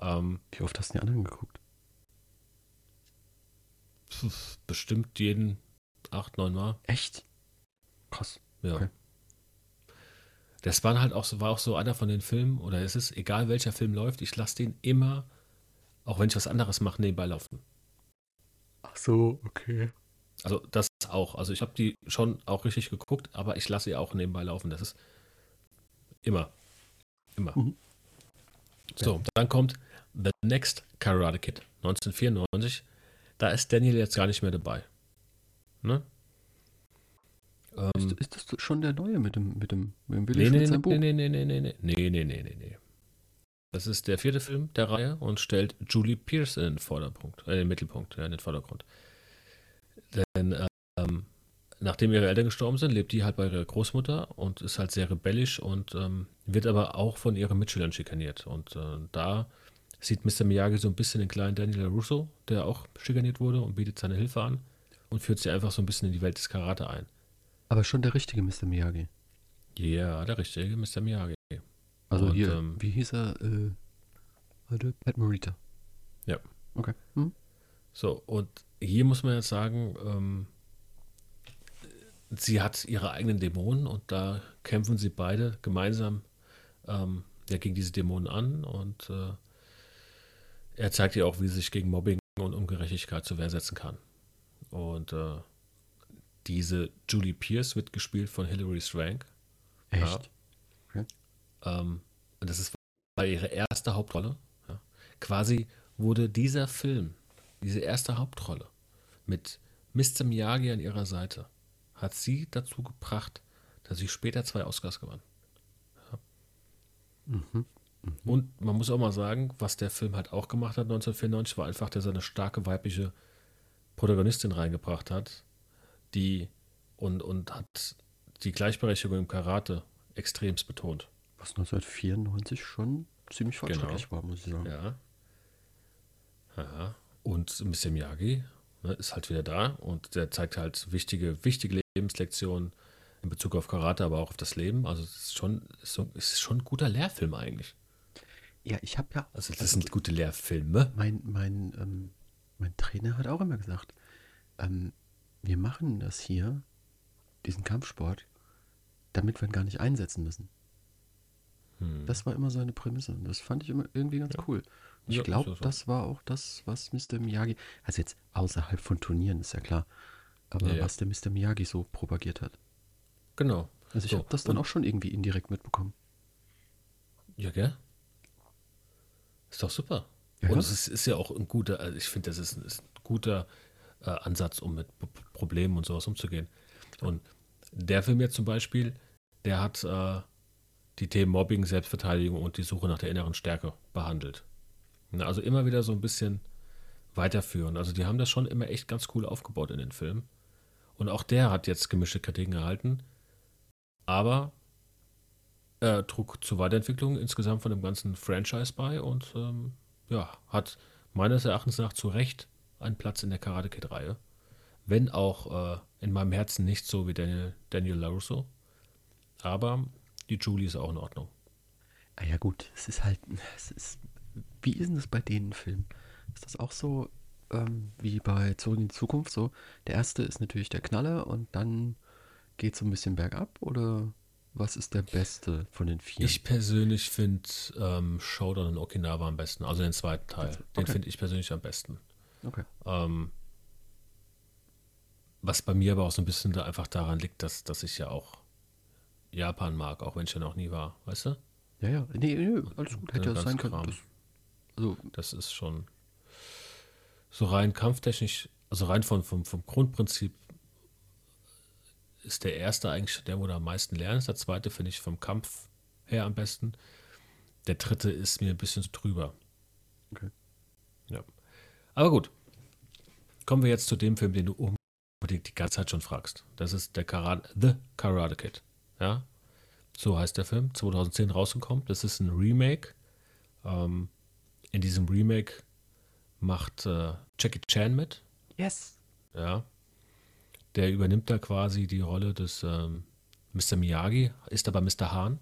Ähm, Wie oft hast du die anderen geguckt? bestimmt jeden acht, neun Mal. Echt? Krass. Ja. Okay. Das war halt auch so, war auch so einer von den Filmen, oder es ist egal welcher Film läuft, ich lasse den immer, auch wenn ich was anderes mache, nebenbei laufen. Ach so, okay. Also das auch. Also ich habe die schon auch richtig geguckt, aber ich lasse sie auch nebenbei laufen. Das ist immer. Immer. Mhm. So, dann kommt The Next Karate Kid 1994. Da ist Daniel jetzt gar nicht mehr dabei. Ne? Ähm, Ist, ist das schon der neue mit dem, mit dem, mit dem Billy nee, nee, nee, Buch? nee, nee, nee, nee, nee, nee, nee, nee, nee. Das ist der vierte Film der Reihe und stellt Julie Pierce in den Vordergrund, äh, in den Mittelpunkt, ja, in den Vordergrund. Denn ähm, nachdem ihre Eltern gestorben sind, lebt die halt bei ihrer Großmutter und ist halt sehr rebellisch und ähm, wird aber auch von ihren Mitschülern schikaniert. Und äh, da sieht Mr. Miyagi so ein bisschen den kleinen Daniel Russo, der auch schikaniert wurde und bietet seine Hilfe an und führt sie einfach so ein bisschen in die Welt des Karate ein. Aber schon der richtige Mr. Miyagi. Ja, der richtige Mr. Miyagi. Also Und, hier, ähm, wie hieß er? Äh, Pat Morita. Ja. Okay. Hm? So, und hier muss man jetzt sagen, ähm, sie hat ihre eigenen Dämonen und da kämpfen sie beide gemeinsam ähm, ja, gegen diese Dämonen an und äh, er zeigt ihr auch, wie sie sich gegen Mobbing und Ungerechtigkeit zur Wehr setzen kann. Und äh, diese Julie Pierce wird gespielt von Hilary Swank. Echt? Ähm, und das ist war ihre erste Hauptrolle. Ja. Quasi wurde dieser Film, diese erste Hauptrolle mit Mr. Miyagi an ihrer Seite, hat sie dazu gebracht, dass sie später zwei Oscars gewann. Mhm. Und man muss auch mal sagen, was der Film halt auch gemacht hat 1994, war einfach, dass er eine starke weibliche Protagonistin reingebracht hat, die und, und hat die Gleichberechtigung im Karate extremst betont. Was 1994 schon ziemlich fortschrittlich war, muss ich sagen. Ja. Ja. Und Mr. Miyagi ne, ist halt wieder da und der zeigt halt wichtige, wichtige Lebenslektionen in Bezug auf Karate, aber auch auf das Leben. Also es ist schon, es ist schon ein guter Lehrfilm eigentlich. Ja, ich habe ja, Also das sind gute Lehrfilme. mein, mein, ähm, mein Trainer hat auch immer gesagt, ähm, wir machen das hier, diesen Kampfsport, damit wir ihn gar nicht einsetzen müssen. Hm. Das war immer seine Prämisse und das fand ich immer irgendwie ganz cool. Ich Ja, glaube, so. das war auch das, was Mr. Miyagi, also jetzt außerhalb von Turnieren, ist ja klar, aber Ja, was der Mr. Miyagi so propagiert hat. Genau. Also ich So, habe das dann und- auch schon irgendwie indirekt mitbekommen. Ja, gell? Ist doch super. Ja. Und es ist, ist ja auch ein guter, also ich finde, das ist ein, ist ein guter äh, Ansatz, um mit P- Problemen und sowas umzugehen. Und der Film jetzt zum Beispiel, der hat äh, die Themen Mobbing, Selbstverteidigung und die Suche nach der inneren Stärke behandelt. Na, Also immer wieder so ein bisschen weiterführen. Also die haben das schon immer echt ganz cool aufgebaut in den Film. Und auch der hat jetzt gemischte Kritiken erhalten. Aber er trug zur Weiterentwicklung insgesamt von dem ganzen Franchise bei und ähm, ja, hat meines Erachtens nach zu Recht einen Platz in der Karate Kid-Reihe. Wenn auch äh, in meinem Herzen nicht so wie Daniel, Daniel LaRusso. Aber die Julie ist auch in Ordnung. Ah ja gut, es ist halt, es ist, wie ist denn das bei den Filmen? Ist das auch so ähm, wie bei Zurück in die Zukunft so? Der erste ist natürlich der Knaller und dann geht es so ein bisschen bergab oder was ist der beste von den vier? Ich persönlich finde ähm, Showdown in Okinawa am besten, also den zweiten Teil. Den Okay. finde ich persönlich am besten. okay. Ähm, was bei mir aber auch so ein bisschen da einfach daran liegt, dass, dass ich ja auch Japan mag, auch wenn ich ja noch nie war, weißt du? Ja, ja, nee, nee alles gut, hätte ja sein können. Das, also, Das ist schon so rein kampftechnisch, also rein von, vom, vom Grundprinzip ist der erste eigentlich der, wo du am meisten lernst. Der zweite finde ich vom Kampf her am besten. Der dritte ist mir ein bisschen drüber. Okay. Ja. Aber gut. Kommen wir jetzt zu dem Film, den du unbedingt die ganze Zeit schon fragst. Das ist der Karate, The Karate Kid. Ja. So heißt der Film. 2010 rausgekommen. Das ist ein Remake. Ähm, in diesem Remake macht äh, Jackie Chan mit. yes. Ja. Der übernimmt da quasi die Rolle des ähm, Mr. Miyagi, ist aber Mr. Hahn.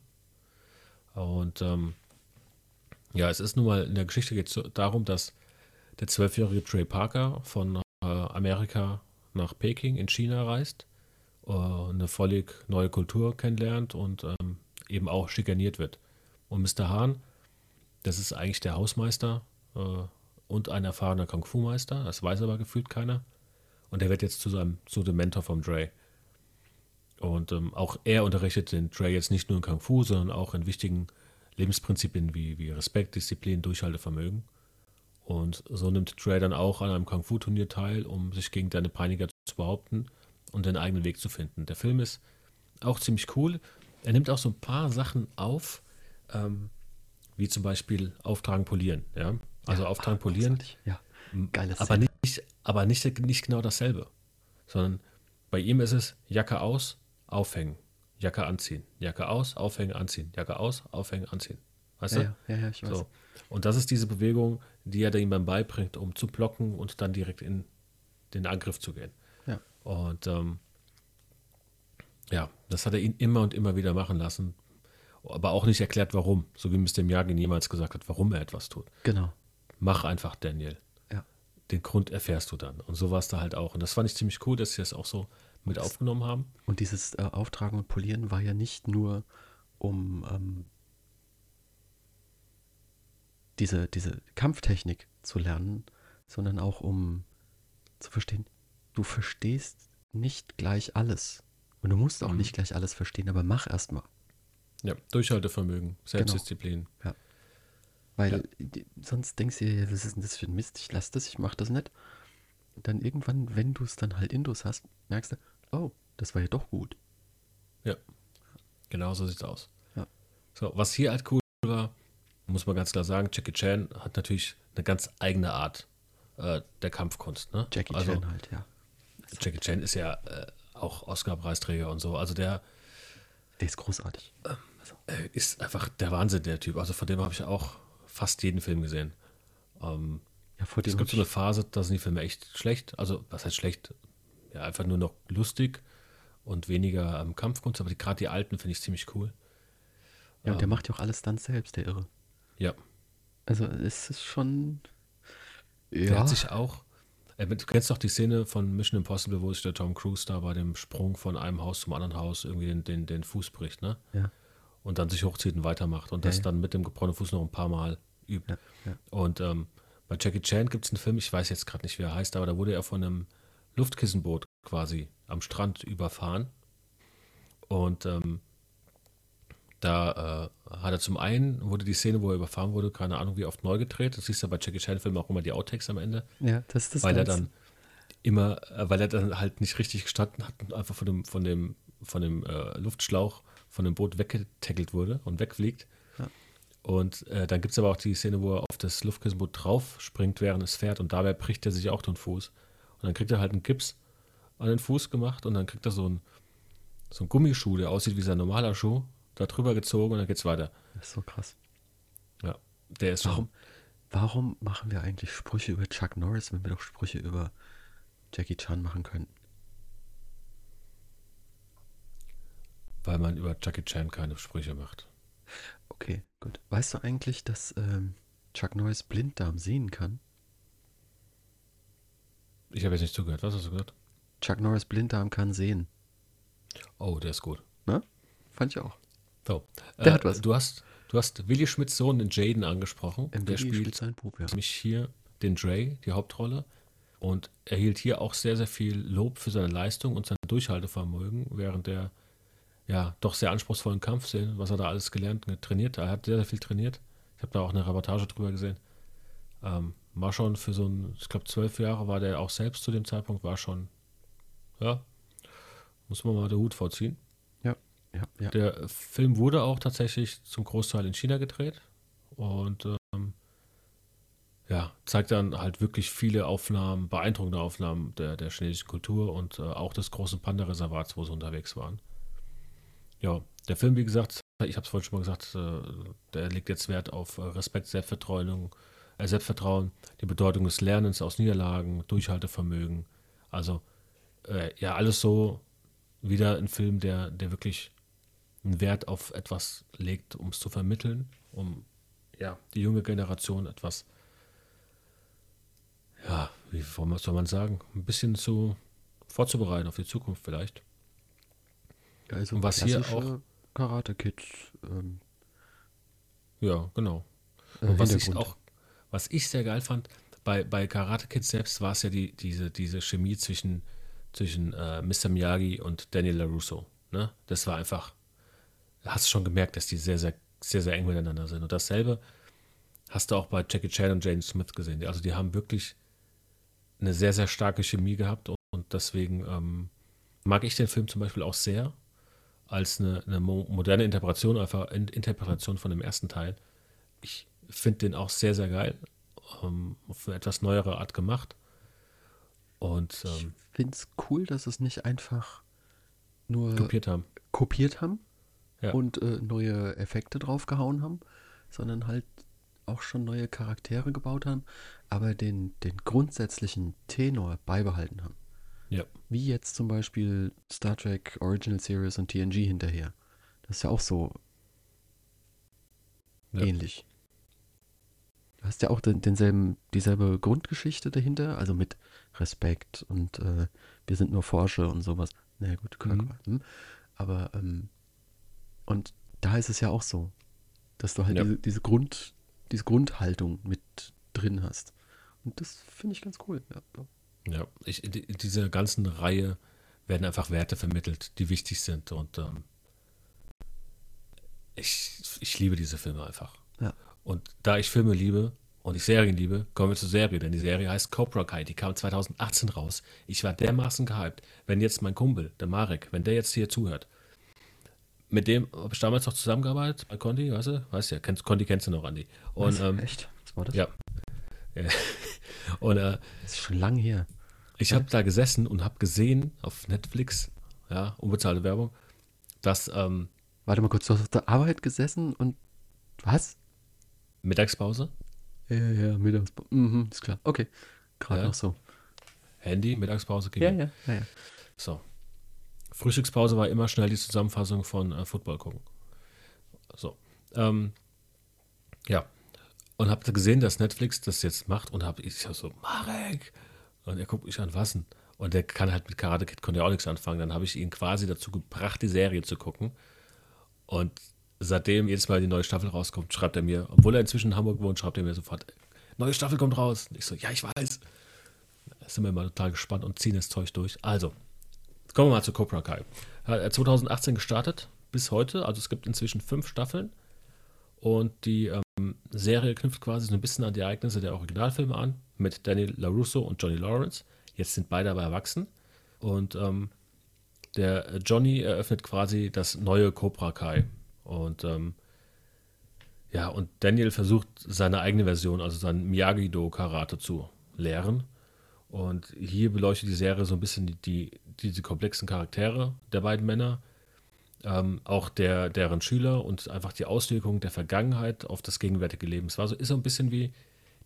Und ähm, ja, es ist nun mal in der Geschichte geht es darum, dass der zwölfjährige Trey Parker von äh, Amerika nach Peking in China reist, äh, eine völlig neue Kultur kennenlernt und ähm, eben auch schikaniert wird. Und Mr. Hahn, das ist eigentlich der Hausmeister äh, und ein erfahrener Kung-Fu-Meister, das weiß aber gefühlt keiner. Und der wird jetzt zu seinem zu dem Mentor vom Dre. Und ähm, auch er unterrichtet den Dre jetzt nicht nur in Kung Fu, sondern auch in wichtigen Lebensprinzipien wie, wie Respekt, Disziplin, Durchhaltevermögen. Und so nimmt Dre dann auch an einem Kung Fu Turnier teil, um sich gegen seine Peiniger zu behaupten und den eigenen Weg zu finden. Der Film ist auch ziemlich cool. Er nimmt auch so ein paar Sachen auf, ähm, wie zum Beispiel Auftragen polieren. Ja? Also Ja, Auftragen ah, polieren. Ja, geile aber Szene. nicht, aber nicht, nicht genau dasselbe, sondern Bei ihm ist es Jacke aus, aufhängen, Jacke anziehen, Jacke aus, aufhängen, anziehen, Jacke aus, aufhängen, anziehen. Weißt Ja, du? ja, ja, ja, ich weiß. So. Und das ist diese Bewegung, die er ihm dann beibringt, um zu blocken und dann direkt in den Angriff zu gehen. Ja. Und ähm, ja, das hat er ihn immer und immer wieder machen lassen, aber auch nicht erklärt, warum. So wie Mr. Miyagi niemals gesagt hat, warum er etwas tut. Genau. Mach einfach, Daniel. Ja. Den Grund erfährst du dann. Und so war es da halt auch. Und das fand ich ziemlich cool, dass sie das auch so mit aufgenommen haben. Und dieses äh, Auftragen und Polieren war ja nicht nur, um ähm, diese, diese Kampftechnik zu lernen, sondern auch um zu verstehen, du verstehst nicht gleich alles. Und du musst auch Mhm. nicht gleich alles verstehen, aber mach erst mal. Ja, Durchhaltevermögen, Selbstdisziplin. Weil Ja. die- sonst denkst du dir, was ist denn das für ein Mist? Ich lasse das, ich mach das nicht. Und dann irgendwann, wenn du es dann halt intus hast, merkst du, oh, das war ja doch gut. Genau so sieht's aus. Ja. So, was hier halt cool war, muss man ganz klar sagen, Jackie Chan hat natürlich eine ganz eigene Art äh, der Kampfkunst. Ne? Jackie also, Chan halt, ja. Jackie Chan ist ja äh, auch Oscar-Preisträger und so. Also der Der ist großartig. äh, ist einfach der Wahnsinn, der Typ. Also von dem habe ich auch fast jeden Film gesehen. Ähm, Ja, vor dem es gibt so eine Phase, da sind die Filme echt schlecht. Also, was heißt schlecht? Ja, einfach nur noch lustig und weniger ähm, Kampfkunst. Aber die- gerade die alten finde ich ziemlich cool. Ja, und der ähm, macht ja auch alles dann selbst, der Irre. Ja, Also es ist schon. der Ja, hat sich auch. Äh, du kennst doch die Szene von Mission Impossible, wo sich der Tom Cruise da bei dem Sprung von einem Haus zum anderen Haus irgendwie den, den, den Fuß bricht, ne? ja, Und dann sich hochzieht und weitermacht und Ja, das ja. dann mit dem gebrochenen Fuß noch ein paar Mal übt. ja. Und ähm, bei Jackie Chan gibt es einen Film, ich weiß jetzt gerade nicht, wie er heißt, aber da wurde er von einem Luftkissenboot quasi am Strand überfahren. Und ähm, da äh, hat er zum einen, wurde die Szene, wo er überfahren wurde, keine Ahnung wie oft neu gedreht. Das siehst du bei Jackie Chan-Filmen auch immer die Outtakes am Ende, ja, das ist das weil er Geilste. dann immer, äh, weil er dann halt nicht richtig gestanden hat und einfach von dem, von dem, von dem äh, Luftschlauch von dem Boot weggetackelt wurde und wegfliegt. Ja. Und äh, dann gibt es aber auch die Szene, wo er auf das Luftkissenboot drauf springt, während es fährt und dabei bricht er sich auch den Fuß. Und dann kriegt er halt einen Gips an den Fuß gemacht und dann kriegt er so einen, so einen Gummischuh, der aussieht wie sein normaler Schuh, da drüber gezogen und dann geht's weiter. Das ist so krass. Ja, der ist schon, Warum, warum machen wir eigentlich Sprüche über Chuck Norris, wenn wir doch Sprüche über Jackie Chan machen könnten? weil man über Jackie Chan keine Sprüche macht. Okay, gut. Weißt du eigentlich, dass ähm, Chuck Norris Blinddarm sehen kann? Ich habe jetzt nicht zugehört. Was hast du gesagt? Chuck Norris Blinddarm kann sehen. Oh, der ist gut. Ne? Fand ich auch. So, Der äh, hat was. Du hast, du hast Willi Schmidts Sohn, den Jaden, angesprochen. Im der Willi spielt sein Bub, ja. nämlich hier den Dre, die Hauptrolle, und erhielt hier auch sehr, sehr viel Lob für seine Leistung und sein Durchhaltevermögen während der ja doch sehr anspruchsvollen Kampfszenen, was er da alles gelernt und trainiert. Er hat sehr, sehr viel trainiert. Ich habe da auch eine Reportage drüber gesehen. Ähm, war schon für so ein, ich glaube, zwölf Jahre war der auch selbst zu dem Zeitpunkt, war schon, ja, muss man mal den Hut vorziehen. Ja, ja. Der Film wurde auch tatsächlich zum Großteil in China gedreht und ähm, ja, zeigt dann halt wirklich viele Aufnahmen, beeindruckende Aufnahmen der, der chinesischen Kultur und äh, auch des großen Panda-Reservats, wo sie unterwegs waren. Ja, der Film, wie gesagt, ich habe es vorhin schon mal gesagt, äh, der legt jetzt Wert auf äh, Respekt, Selbstvertrauen, äh, Selbstvertrauen, die Bedeutung des Lernens aus Niederlagen, Durchhaltevermögen. Also äh, ja, alles so wieder ein Film, der, der wirklich einen Wert auf etwas legt, um es zu vermitteln, um ja, die junge Generation etwas, ja, wie soll man sagen, ein bisschen zu vorzubereiten auf die Zukunft vielleicht. Also Und was hier klassische Karate Kid ähm, Ja, genau. äh, Und was ich auch, was ich sehr geil fand, bei, bei Karate Kid selbst war es ja die, diese, diese Chemie zwischen, zwischen äh, Mr. Miyagi und Daniel LaRusso. Ne? Das war einfach, hast du schon gemerkt, dass die sehr, sehr, sehr, sehr eng miteinander sind. Und dasselbe hast du auch bei Jackie Chan und Jane Smith gesehen. Also die haben wirklich eine sehr, sehr starke Chemie gehabt und, deswegen ähm, mag ich den Film zum Beispiel auch sehr als eine, eine mo- moderne Interpretation, einfach In Interpretation von dem ersten Teil. Ich finde den auch sehr, sehr geil. Ähm, auf eine etwas neuere Art gemacht. Und Ich ähm, finde es cool, dass es nicht einfach nur kopiert haben. kopiert haben Ja. und äh, neue Effekte draufgehauen haben, sondern halt auch schon neue Charaktere gebaut haben, aber den, den grundsätzlichen Tenor beibehalten haben. Ja. Wie jetzt zum Beispiel Star Trek Original Series und TNG hinterher. Das ist ja auch so Ja. ähnlich. Du hast ja auch den, denselben, dieselbe Grundgeschichte dahinter, also mit Respekt und äh, wir sind nur Forscher und sowas. Na naja, gut, Kirk Mhm. hm. aber ähm, und da ist es ja auch so, dass du halt Ja. diese, diese Grund, diese Grundhaltung mit drin hast. Und das finde ich ganz cool. Ja. Ja, ich, in die- in dieser ganzen Reihe werden einfach Werte vermittelt, die wichtig sind. Und ähm, ich, ich liebe diese Filme einfach. Ja. Und da ich Filme liebe und ich Serien liebe, kommen wir zur Serie, denn die Serie heißt Cobra Kai. Die kam 2018 raus. Ich war dermaßen gehypt. Wenn jetzt mein Kumpel, der Marek, wenn der jetzt hier zuhört, mit dem habe ich damals noch zusammengearbeitet bei Conti, weißt du? Weißt ja, kennst, Conti kennst du noch, Andi. Und, Was? ähm, Echt? Was war das? ja. [laughs] und äh, Das ist schon lange her. ich habe da gesessen und habe gesehen auf Netflix, ja, unbezahlte Werbung, dass ähm, Warte mal kurz, du hast auf der Arbeit gesessen und was? Mittagspause, Ja, ja, ja, mittags. Mhm, ist klar. Okay. Gerade Ja. noch so. Handy, Mittagspause, ging. Ja, ja, ja, ja. So. Frühstückspause war immer schnell die Zusammenfassung von äh, Football gucken. So. Ähm, ja. Und habe gesehen, dass Netflix das jetzt macht und habe ich so, Marek! Und er guckt mich an, was denn? Und der kann halt mit Karate Kid, konnte ja auch nichts anfangen. Dann habe ich ihn quasi dazu gebracht, die Serie zu gucken. Und seitdem jedes Mal die neue Staffel rauskommt, schreibt er mir, obwohl er inzwischen in Hamburg wohnt, schreibt er mir sofort, neue Staffel kommt raus. Und ich so, ja, ich weiß. Da sind wir immer total gespannt und ziehen das Zeug durch. Also, kommen wir mal zu Cobra Kai. Hat er 2018 gestartet, bis heute. Also es gibt inzwischen fünf Staffeln. Und die ähm, Serie knüpft quasi so ein bisschen an die Ereignisse der Originalfilme an, mit Danny LaRusso und Johnny Lawrence. Jetzt sind beide aber erwachsen. Und ähm, der Johnny eröffnet quasi das neue Cobra Kai. Und ähm, ja, und Daniel versucht seine eigene Version, also sein Miyagi-Do-Karate zu lehren. Und hier beleuchtet die Serie so ein bisschen die, die, diese komplexen Charaktere der beiden Männer, ähm, auch der, deren Schüler und einfach die Auswirkungen der Vergangenheit auf das gegenwärtige Leben. Es war so, ist so ein bisschen wie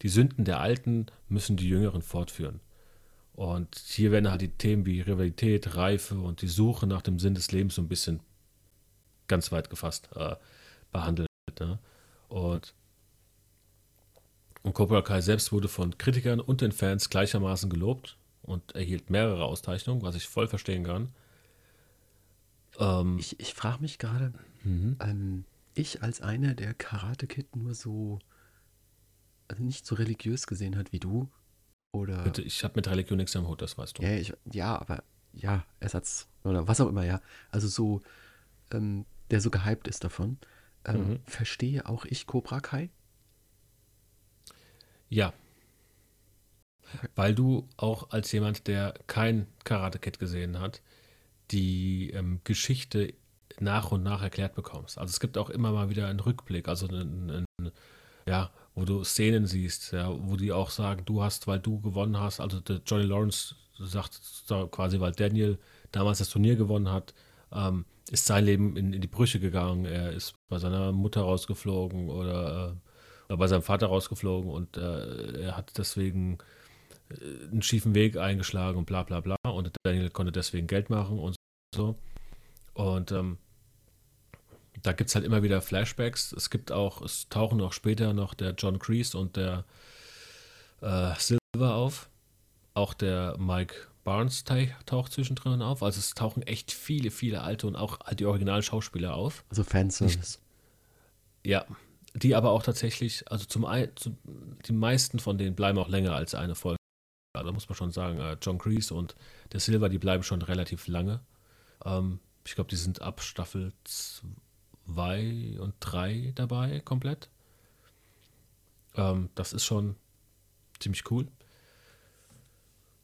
die Sünden der Alten müssen die Jüngeren fortführen. Und hier werden halt die Themen wie Rivalität, Reife und die Suche nach dem Sinn des Lebens so ein bisschen ganz weit gefasst äh, behandelt. Ne? Und, und Cobra Kai selbst wurde von Kritikern und den Fans gleichermaßen gelobt und erhielt mehrere Auszeichnungen, was ich voll verstehen kann. Ähm, Ich, ich frage mich gerade, mhm. ähm, ich als einer, der Karate Kid nur so, also nicht so religiös gesehen hat wie du, oder. Bitte, ich habe mit Religion nichts am Hut, das weißt du. Ja, ich, ja, aber ja, Ersatz oder was auch immer, ja. Also so, ähm, der so gehypt ist davon. Ähm, Mhm. Verstehe auch ich Cobra Kai? Ja. Weil du auch als jemand, der kein Karate Kid gesehen hat, die ähm, Geschichte nach und nach erklärt bekommst. Also es gibt auch immer mal wieder einen Rückblick, also einen, einen, ja, wo du Szenen siehst, ja, wo die auch sagen, du hast, weil du gewonnen hast, also Johnny Lawrence sagt quasi, weil Daniel damals das Turnier gewonnen hat, ähm, ist sein Leben in, in die Brüche gegangen. Er ist bei seiner Mutter rausgeflogen oder, äh, bei seinem Vater rausgeflogen und äh, er hat deswegen äh, einen schiefen Weg eingeschlagen und bla bla bla. Und Daniel konnte deswegen Geld machen und so. Und ähm, da gibt es halt immer wieder Flashbacks. Es gibt auch, es tauchen auch später noch der John Kreese und der äh, Silver auf. Auch der Mike Barnes tauch- taucht zwischendrin auf. Also es tauchen echt viele, viele alte und auch die Originalschauspieler auf. Also Fanservice. Ja, die aber auch tatsächlich, also zum einen, die meisten von denen bleiben auch länger als eine Folge. Also muss man schon sagen, äh, John Kreese und der Silver, die bleiben schon relativ lange. Ähm, ich glaube, die sind ab Staffel 2 und 3 dabei komplett. Ähm, das ist schon ziemlich cool.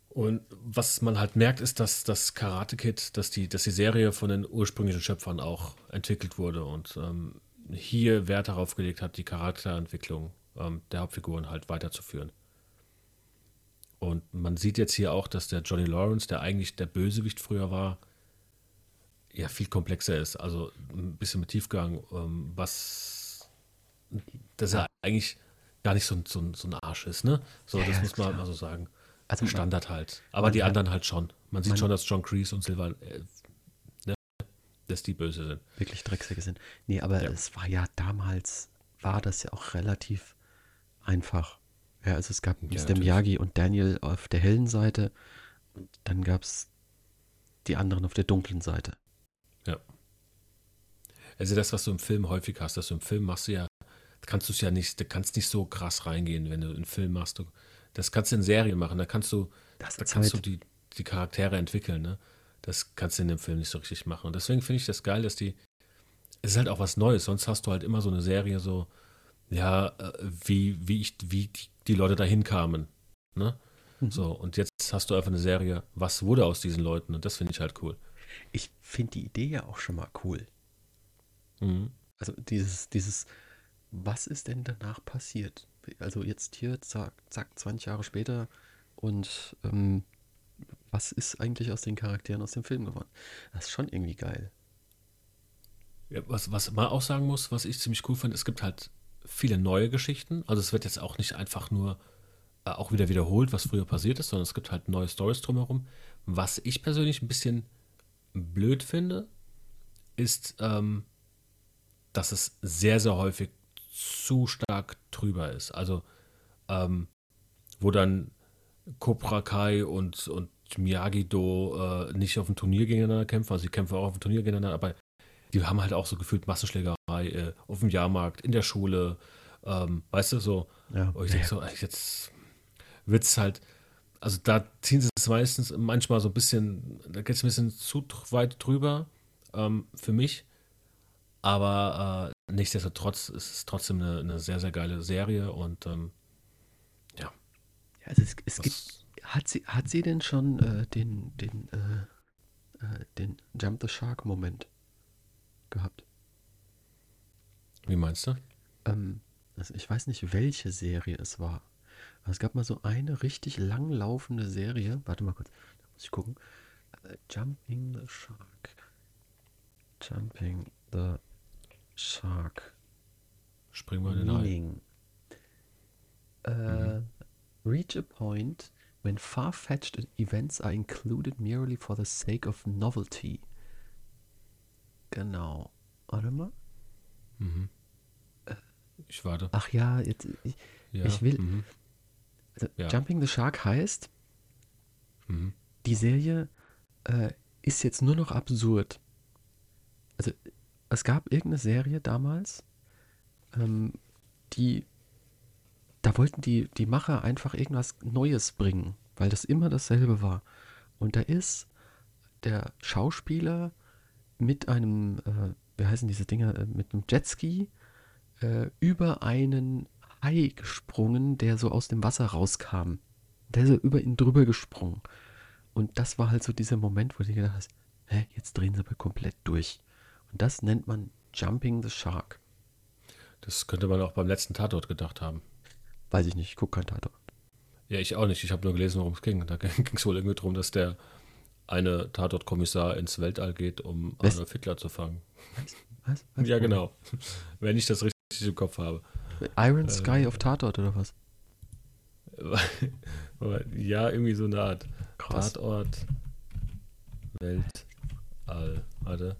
Und was man halt merkt, ist, dass das Karate Kid, dass die, dass die Serie von den ursprünglichen Schöpfern auch entwickelt wurde und ähm, hier Wert darauf gelegt hat, die Charakterentwicklung ähm, der Hauptfiguren halt weiterzuführen. Und man sieht jetzt hier auch, dass der Johnny Lawrence, der eigentlich der Bösewicht früher war, ja viel komplexer ist. Also ein bisschen mit Tiefgang, ähm, was dass er eigentlich gar nicht so, ein- so, so ein Arsch ist, ne? So, Ja, das ja, muss man klar. mal so sagen. Also Standard halt. Aber man die anderen halt schon. Man sieht man- schon, dass John Kreese und Silver, äh, dass die böse sind. wirklich Drecksäcke sind. Nee, aber Ja. es war ja damals, war das ja auch relativ einfach. Ja, also es gab Mr. natürlich. Miyagi und Daniel auf der hellen Seite und dann gab es die anderen auf der dunklen Seite. Also das, was du im Film häufig hast, dass du im Film machst du ja, kannst du es ja nicht, du kannst nicht so krass reingehen, wenn du einen Film machst. Du, das kannst du in Serien machen, da kannst du, Das da kannst du die, die Charaktere entwickeln, ne? Das kannst du in dem Film nicht so richtig machen. Und deswegen finde ich das geil, dass die, es ist halt auch was Neues, sonst hast du halt immer so eine Serie so, ja, äh, wie, wie ich, wie die, die Leute dahin kamen, ne? Mhm. So, und jetzt hast du einfach eine Serie, was wurde aus diesen Leuten? Und das finde ich halt cool. Ich finde die Idee ja auch schon mal cool. Mhm. Also dieses, dieses, was ist denn danach passiert? Also jetzt hier, zack, zack 20 Jahre später und ähm, was ist eigentlich aus den Charakteren aus dem Film geworden? Das ist schon irgendwie geil. Ja, was, was man auch sagen muss, was ich ziemlich cool finde, es gibt halt viele neue Geschichten. Also es wird jetzt auch nicht einfach nur äh, auch wieder wiederholt, was früher passiert ist, sondern es gibt halt neue Stories drumherum. Was ich persönlich ein bisschen blöd finde, ist, ähm, dass es sehr, sehr häufig zu stark drüber ist. Also, ähm, wo dann Cobra Kai und, und Miyagi-Do äh, nicht auf dem Turnier gegeneinander kämpfen, also die kämpfen auch auf dem Turnier gegeneinander, aber die haben halt auch so gefühlt Massenschlägerei äh, auf dem Jahrmarkt, in der Schule, ähm, weißt du, so. Ja, Und ich denke so, jetzt wird es halt, also da ziehen sie es meistens manchmal so ein bisschen, da geht es ein bisschen zu weit drüber ähm, für mich. Aber äh, nichtsdestotrotz ist es trotzdem eine, eine sehr, sehr geile Serie und ähm, also es, es gibt, hat sie, hat sie denn schon äh, den, den, äh, äh, den Jump the Shark Moment gehabt? wie meinst du? Ähm, also ich weiß nicht, welche Serie es war. Aber es gab mal so eine richtig langlaufende Serie. Warte mal kurz, da muss ich gucken. Äh, Jumping the Shark. Jumping the Shark. Springen wir den Hai. Meaning. Reach a point when far-fetched events are included merely for the sake of novelty. Genau. Warte mal. Mhm. Ich warte. Ach ja, jetzt, ich, Ja. ich will- Mhm. also Ja. Jumping the Shark heißt, Mhm. die Serie äh, ist jetzt nur noch absurd. Also es gab irgendeine Serie damals, ähm, die, da wollten die, die Macher einfach irgendwas Neues bringen, weil das immer dasselbe war. Und da ist der Schauspieler mit einem, äh, wie heißen diese Dinger, äh, mit einem Jetski äh, über einen Hai gesprungen, der so aus dem Wasser rauskam. Der ist so über ihn drüber gesprungen. Und das war halt so dieser Moment, wo du gedacht hast, hä, jetzt drehen sie aber komplett durch. Und das nennt man Jumping the Shark. Das könnte man auch beim letzten Tatort gedacht haben. Weiß ich nicht, ich gucke kein Tatort. Ja, ich auch nicht. Ich habe nur gelesen, worum es ging. Da [laughs] ging es wohl irgendwie darum, dass der eine Tatortkommissar ins Weltall geht, um Was? Adolf Hitler zu fangen. Was? Was? [laughs] Ja, genau. [laughs] Wenn ich das richtig im Kopf habe. Iron Äh, Sky auf Tatort oder was? Ja, irgendwie so eine Art Krass. Tatort, Weltall. Warte.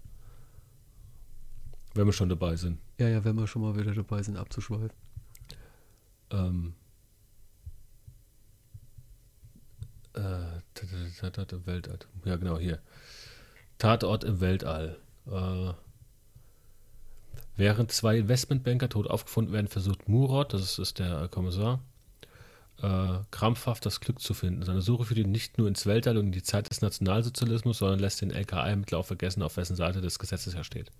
Wenn wir schon dabei sind. Ja, ja, wenn wir schon mal wieder dabei sind, abzuschweifen. Ähm, äh, Tatort im Weltall. Ja, genau, hier. Tatort im Weltall. Äh, während zwei Investmentbanker tot aufgefunden werden, versucht Murat, das ist der Kommissar, äh, krampfhaft das Glück zu finden. Seine Suche führt ihn nicht nur ins Weltall und in die Zeit des Nationalsozialismus, sondern lässt den LKA-Ermittler auch vergessen, auf wessen Seite des Gesetzes er steht.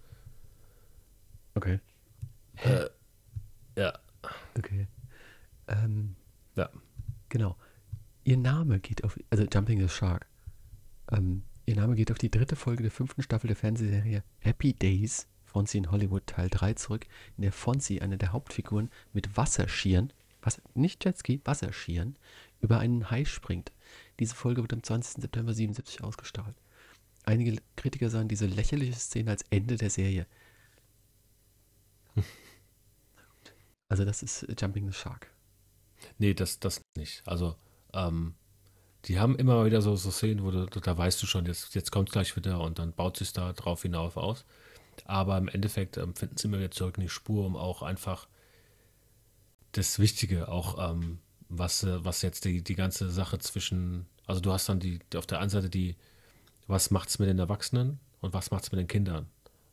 Okay. Äh, ja. Okay. Ähm, Ja. Genau. Ihr Name geht auf, also Jumping the Shark. Ähm, ihr Name geht auf die dritte Folge der fünften Staffel der Fernsehserie Happy Days, Fonzie in Hollywood Teil 3 zurück, in der Fonzie, eine der Hauptfiguren, mit Wasserskiern, Wasser, nicht Jetski, Wasserskiern, über einen Hai springt. Diese Folge wird am 20. September 77 ausgestrahlt. Einige Kritiker sahen diese lächerliche Szene als Ende der Serie. [laughs] Also das ist Jumping the Shark. Nee, das, das nicht. Also, ähm, die haben immer wieder so, so Szenen, wo du, da weißt du schon, jetzt, jetzt kommt es gleich wieder und dann baut sich da drauf hinauf aus. Aber im Endeffekt ähm, finden sie immer wieder zurück in die Spur, um auch einfach das Wichtige, auch ähm, was, äh, was jetzt die, die ganze Sache zwischen, also du hast dann die auf der einen Seite die, was macht es mit den Erwachsenen und was macht es mit den Kindern?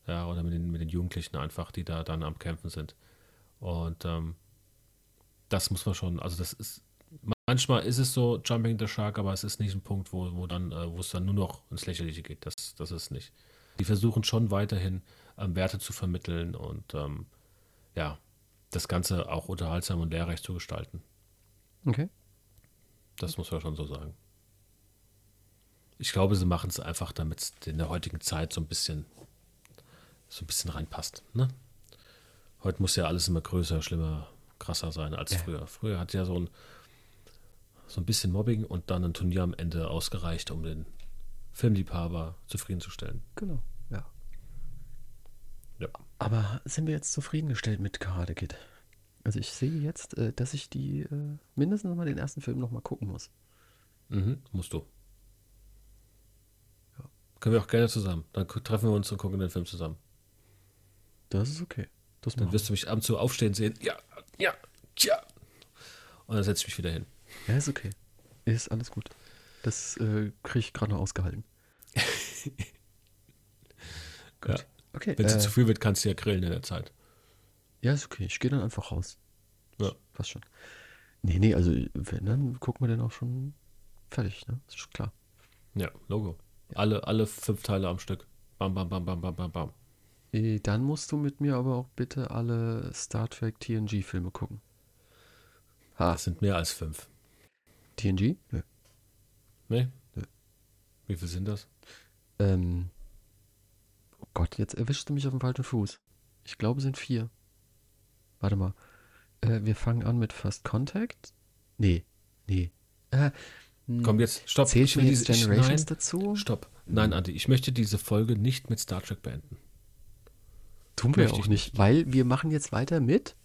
Ja, oder mit den, mit den Jugendlichen einfach, die da dann am Kämpfen sind. Und ähm, das muss man schon, also das ist, manchmal ist es so Jumping the Shark, aber es ist nicht ein Punkt, wo, wo dann, äh, wo es dann nur noch ins Lächerliche geht. Das, das ist nicht. Die versuchen schon weiterhin ähm, Werte zu vermitteln und ähm, ja, das Ganze auch unterhaltsam und lehrreich zu gestalten. Okay. Das muss man schon so sagen. Ich glaube, sie machen es einfach, damit es in der heutigen Zeit so ein bisschen so ein bisschen reinpasst. Ne? Heute muss ja alles immer größer, schlimmer, krasser sein als ja. früher. Früher hat ja so ein, so ein bisschen Mobbing und dann ein Turnier am Ende ausgereicht, um den Filmliebhaber zufriedenzustellen. Genau, ja. ja. Aber sind wir jetzt zufriedengestellt mit Karate Kid? Also ich sehe jetzt, äh, dass ich die äh, mindestens mal den ersten Film noch mal gucken muss. Mhm, musst du. Ja. Können wir auch gerne zusammen. Dann treffen wir uns und gucken den Film zusammen. Das ist okay. Das dann wirst du mich ab und zu aufstehen sehen. Ja, ja, tja. Und dann setze ich mich wieder hin. Ja, ist okay. Ist alles gut. Das äh, kriege ich gerade noch ausgehalten. [laughs] gut. Ja. Okay. Wenn es äh, zu viel wird, kannst du ja grillen in der Zeit. Ja, ist okay. Ich gehe dann einfach raus. Ja. Passt schon. Nee, nee, also wenn, dann gucken wir den auch schon fertig, ne? Ist schon klar. Ja, Logo. Ja. Alle, alle fünf Teile am Stück. Bam, bam, bam, bam, bam, bam, bam. Äh, dann musst du mit mir aber auch bitte alle Star Trek TNG-Filme gucken. Ha. Das sind mehr als fünf. TNG? Nö. Nee? Nö. Wie viel sind das? Ähm. Oh Gott, jetzt erwischst du mich auf dem falschen Fuß. Ich glaube, es sind vier. Warte mal. Äh, wir fangen an mit First Contact. Nee, nee. Äh. Komm jetzt, stopp. Zählt ich will diese Generations ich, nein, dazu? Stopp. Nein, Andi, ich möchte diese Folge nicht mit Star Trek beenden. Tun wir auch nicht, nicht, weil wir machen jetzt weiter mit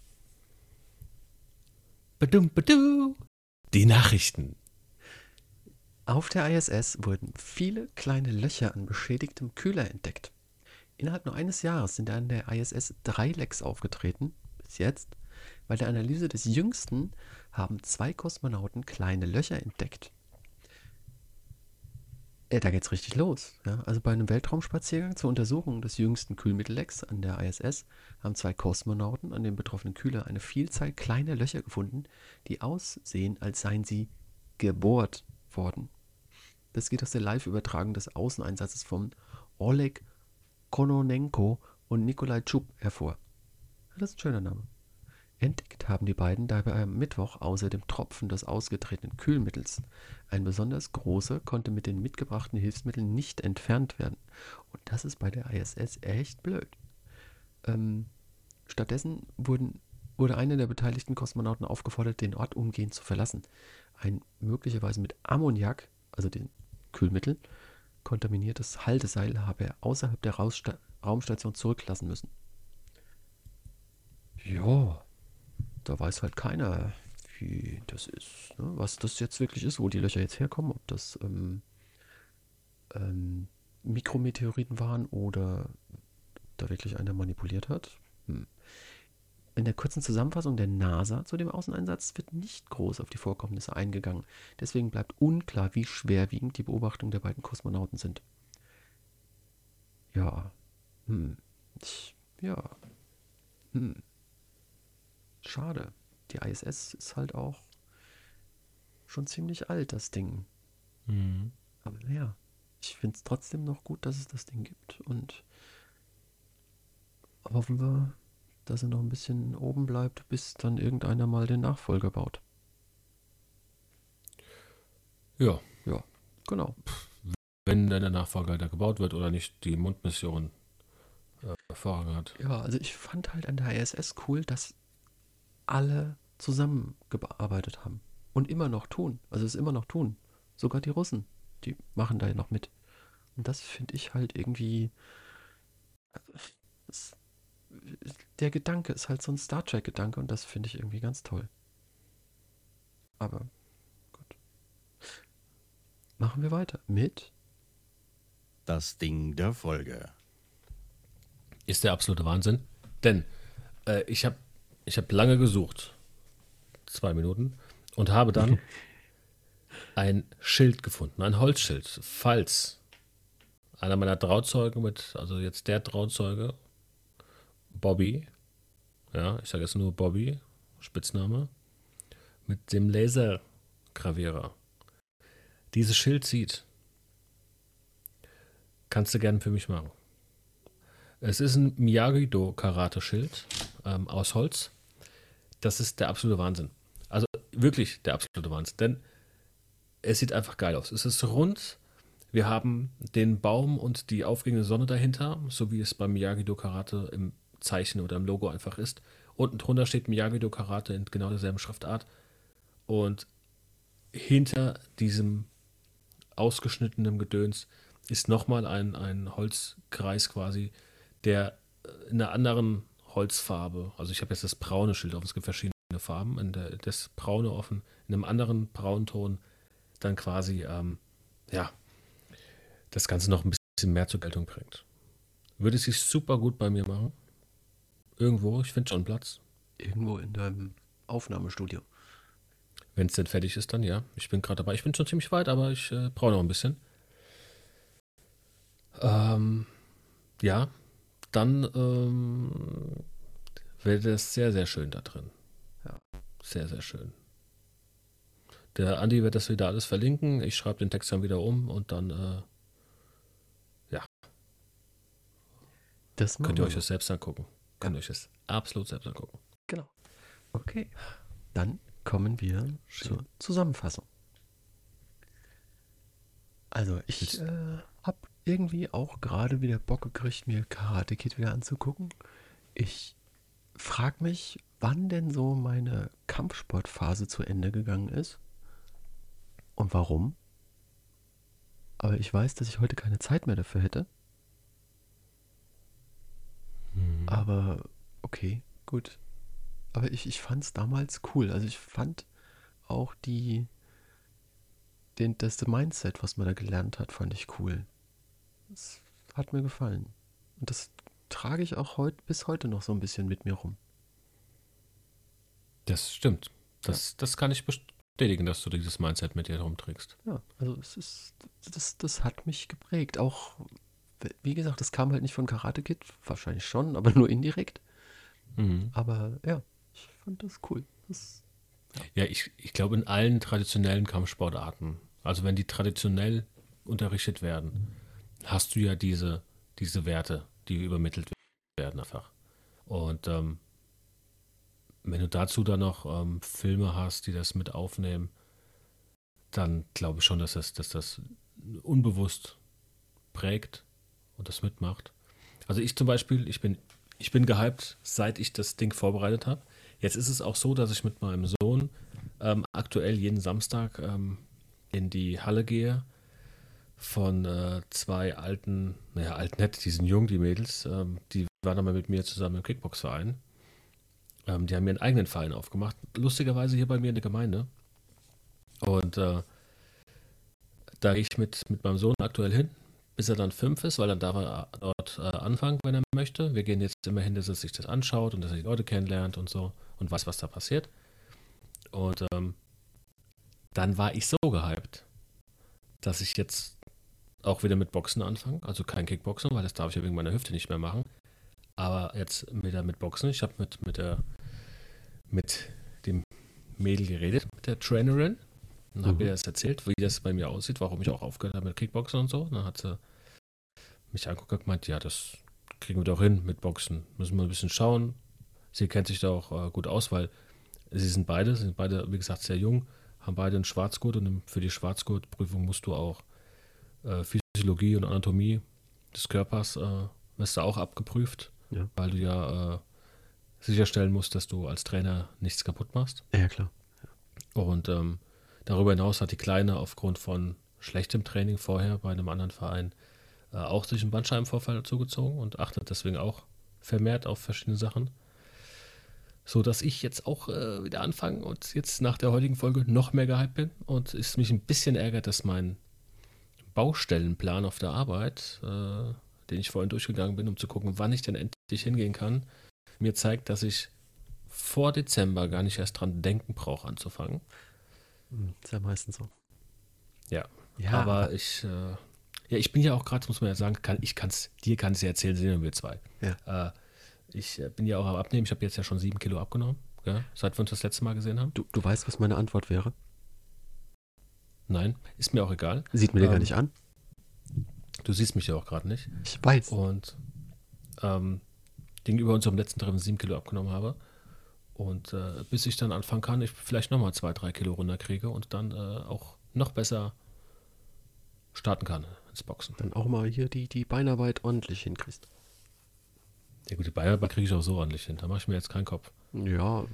Badum, badu. Die Nachrichten. Auf der ISS wurden viele kleine Löcher an beschädigtem Kühler entdeckt. Innerhalb nur eines Jahres sind an der ISS drei Lecks aufgetreten, bis jetzt. Bei der Analyse des jüngsten haben zwei Kosmonauten kleine Löcher entdeckt. Ja, da geht's richtig los. Ja. Also bei einem Weltraumspaziergang zur Untersuchung des jüngsten Kühlmittellecks an der ISS haben zwei Kosmonauten an dem betroffenen Kühler eine Vielzahl kleiner Löcher gefunden, die aussehen, als seien sie gebohrt worden. Das geht aus der Live-Übertragung des Außeneinsatzes von Oleg Kononenko und Nikolai Tschub hervor. Das ist ein schöner Name. Entdeckt haben die beiden dabei am Mittwoch außer dem Tropfen des ausgetretenen Kühlmittels. Ein besonders großer konnte mit den mitgebrachten Hilfsmitteln nicht entfernt werden. Und das ist bei der ISS echt blöd. Ähm, stattdessen wurden, wurde einer der beteiligten Kosmonauten aufgefordert, den Ort umgehend zu verlassen. Ein möglicherweise mit Ammoniak, also dem Kühlmittel, kontaminiertes Halteseil habe er außerhalb der Raumstation zurücklassen müssen. Ja, da weiß halt keiner, wie das ist, ne? was das jetzt wirklich ist, wo die Löcher jetzt herkommen, ob das ähm, ähm, Mikrometeoriten waren oder da wirklich einer manipuliert hat. Hm. In der kurzen Zusammenfassung der NASA zu dem Außeneinsatz wird nicht groß auf die Vorkommnisse eingegangen. Deswegen bleibt unklar, wie schwerwiegend die Beobachtungen der beiden Kosmonauten sind. Ja. Hm. Ja. Hm. Schade. Die ISS ist halt auch schon ziemlich alt, das Ding. Mhm. Aber naja, ich finde es trotzdem noch gut, dass es das Ding gibt. Und hoffen wir, dass er noch ein bisschen oben bleibt, bis dann irgendeiner mal den Nachfolger baut. Ja. Ja, genau. Wenn dann der Nachfolger da gebaut wird oder nicht die Mondmission äh, Vorrang hat. Ja, also ich fand halt an der ISS cool, dass alle zusammengearbeitet haben. Und immer noch tun. Also es immer noch tun. Sogar die Russen, die machen da ja noch mit. Und das finde ich halt irgendwie. Das, der Gedanke ist halt so ein Star Trek-Gedanke und das finde ich irgendwie ganz toll. Aber gut. Machen wir weiter mit Das Ding der Folge. Ist der absolute Wahnsinn. Denn äh, ich habe ich hab lange gesucht, zwei Minuten, und habe dann [laughs] ein Schild gefunden, ein Holzschild. Falls einer meiner Trauzeugen mit, also jetzt der Trauzeuge, Bobby, ja, ich sage jetzt nur Bobby, Spitzname, mit dem Lasergravierer, dieses Schild sieht, kannst du gerne für mich machen. Es ist ein Miyagi-Do-Karate-Schild ähm, aus Holz. Das ist der absolute Wahnsinn. Also wirklich der absolute Wahnsinn. Denn es sieht einfach geil aus. Es ist rund. Wir haben den Baum und die aufgehende Sonne dahinter, so wie es beim Miyagi-Do Karate im Zeichen oder im Logo einfach ist. Unten drunter steht Miyagi-Do Karate in genau derselben Schriftart. Und hinter diesem ausgeschnittenen Gedöns ist nochmal ein, ein Holzkreis quasi, der in einer anderen Holzfarbe, also ich habe jetzt das braune Schild auf, es gibt verschiedene Farben, in der, das braune offen, in einem anderen Braunton dann quasi, ähm, ja, das Ganze noch ein bisschen mehr zur Geltung bringt. Würde sich super gut bei mir machen. Irgendwo, ich finde schon Platz. irgendwo in deinem Aufnahmestudio. Wenn es denn fertig ist, dann ja. Ich bin gerade dabei. Ich bin schon ziemlich weit, aber ich äh, brauche noch ein bisschen. Ähm, ja, dann ähm, wäre das sehr, sehr schön da drin. Ja. Sehr, sehr schön. Der Andi wird das wieder alles verlinken. Ich schreibe den Text dann wieder um und dann äh, Das machen könnt ihr euch das selbst angucken. Könnt ihr euch das absolut selbst angucken. Genau. Okay. Dann kommen wir zur Zusammenfassung. Also, ich äh, habe irgendwie auch gerade wieder Bock gekriegt, mir Karate Kid wieder anzugucken. Ich frage mich, wann denn so meine Kampfsportphase zu Ende gegangen ist und warum. Aber ich weiß, dass ich heute keine Zeit mehr dafür hätte. Aber okay, gut. Aber ich, ich fand es damals cool. Also ich fand auch die, den, das Mindset, was man da gelernt hat, fand ich cool. Das hat mir gefallen. Und das trage ich auch heut, bis heute noch so ein bisschen mit mir rum. Das stimmt. Das, das kann ich bestätigen, dass du dieses Mindset mit dir rumträgst. Ja, also es ist, das, das hat mich geprägt. Auch, wie gesagt, das kam halt nicht von Karate Kid, wahrscheinlich schon, [laughs] aber nur indirekt. Mhm. Aber ja, ich fand das cool. Das, Ja, ich, ich glaube in allen traditionellen Kampfsportarten, also wenn die traditionell unterrichtet werden, hast du ja diese, diese Werte, die übermittelt werden einfach. Und ähm, wenn du dazu dann noch ähm, Filme hast, die das mit aufnehmen, dann glaube ich schon, dass das, dass das unbewusst prägt und das mitmacht. Also ich zum Beispiel, ich bin, ich bin gehypt, seit ich das Ding vorbereitet habe. Jetzt ist es auch so, dass ich mit meinem Sohn ähm, aktuell jeden Samstag ähm, in die Halle gehe von äh, zwei alten, naja, alt nett, die sind jung, die Mädels, ähm, die waren einmal mit mir zusammen im Kickbox-Verein. Ähm, die haben mir einen eigenen Verein aufgemacht, lustigerweise hier bei mir in der Gemeinde. Und äh, da gehe ich mit, mit meinem Sohn aktuell hin, bis er dann fünf ist, weil dann darf er dort äh, anfangen, wenn er möchte. Wir gehen jetzt immer hin, dass er sich das anschaut und dass er die Leute kennenlernt und so und weiß, was da passiert. Und ähm, dann war ich so gehypt, dass ich jetzt auch wieder mit Boxen anfange. Also kein Kickboxen, weil das darf ich ja wegen meiner Hüfte nicht mehr machen. Aber jetzt wieder mit Boxen. Ich habe mit, mit, der, mit dem Mädel geredet, mit der Trainerin. Und habe Mhm. ihr das erzählt, wie das bei mir aussieht, warum ich auch aufgehört habe mit Kickboxen und so. Dann hat sie mich angeguckt und gemeint, ja, das kriegen wir doch hin mit Boxen. Müssen wir ein bisschen schauen. Sie kennt sich da auch äh, gut aus, weil sie sind beide, sie sind beide, wie gesagt, sehr jung, haben beide einen Schwarzgurt und für die Schwarzgurtprüfung musst du auch äh, Physiologie und Anatomie des Körpers, äh, wirst du auch abgeprüft, Ja. weil du ja äh, sicherstellen musst, dass du als Trainer nichts kaputt machst. ja, klar. Und ähm, darüber hinaus hat die Kleine aufgrund von schlechtem Training vorher bei einem anderen Verein äh, auch sich einen Bandscheibenvorfall zugezogen und achtet deswegen auch vermehrt auf verschiedene Sachen. So dass ich jetzt auch äh, wieder anfange und jetzt nach der heutigen Folge noch mehr gehypt bin und es mich ein bisschen ärgert, dass mein Baustellenplan auf der Arbeit, äh, den ich vorhin durchgegangen bin, um zu gucken, wann ich denn endlich hingehen kann, mir zeigt, dass ich vor Dezember gar nicht erst dran denken brauche, anzufangen. Hm, Ist ja meistens so. Ja, Ja, aber ich, äh, ja, ich bin ja auch gerade, muss man ja sagen, kann, ich kann es, dir kann es ja erzählen, sind wir zwei. Ja. Äh, ich äh, bin ja auch am Abnehmen, ich habe jetzt ja schon sieben Kilo abgenommen, ja, seit wir uns das letzte Mal gesehen haben. Du, du weißt, was meine Antwort wäre? Nein, ist mir auch egal. Sieht mir den gar Ähm, nicht an. Du siehst mich ja auch gerade nicht. Ich weiß. Und ähm, gegenüber unserem letzten Treffen sieben Kilo abgenommen habe. Und äh, bis ich dann anfangen kann, ich vielleicht nochmal zwei, drei Kilo runterkriege und dann äh, auch noch besser starten kann ins Boxen. Dann auch mal hier die, die Beinarbeit ordentlich hinkriegst. Ja gut, die Beinarbeit kriege ich auch so ordentlich hin. Da mache ich mir jetzt keinen Kopf. Ja,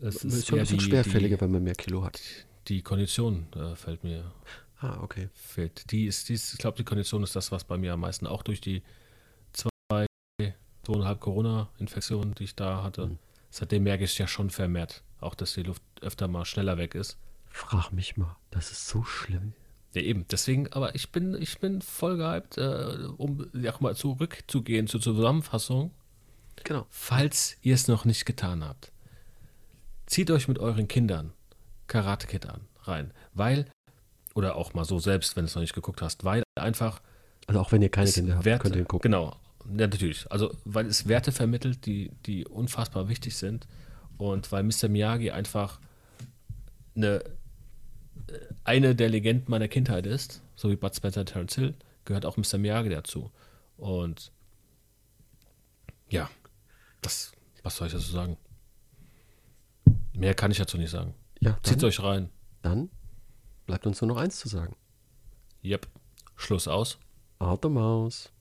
Es ist, ist schon ein bisschen die- schwerfälliger, die, wenn man mehr Kilo hat. Die Kondition äh, fällt mir Ah, okay. fehlt. Die ist, die ist ich glaube, die Kondition ist das, was bei mir am meisten auch durch die zwei, zweieinhalb Corona-Infektionen, die ich da hatte, Mhm. seitdem merke ich ja schon vermehrt, auch dass die Luft öfter mal schneller weg ist. Frag mich mal. Das ist so schlimm. Ja, eben. Deswegen, aber ich bin, ich bin voll gehypt, äh, um ja, auch mal zurückzugehen zur Zusammenfassung. Genau. Falls ihr es noch nicht getan habt, zieht euch mit euren Kindern Karate Kid an, rein. Weil, oder auch mal so selbst, wenn du es noch nicht geguckt hast, weil einfach Also auch wenn ihr keine Kinder habt, Werte, könnt ihr gucken. Genau, ja, natürlich. Also, weil es Werte vermittelt, die, die unfassbar wichtig sind und weil Mr. Miyagi einfach eine, eine der Legenden meiner Kindheit ist, so wie Bud Spencer und Terence Hill, gehört auch Mr. Miyagi dazu. Und ja, das, was soll ich dazu sagen? Mehr kann ich dazu nicht sagen. Ja, Zieht dann, euch rein. dann bleibt uns nur noch eins zu sagen. Yep. Schluss aus. Out the Maus.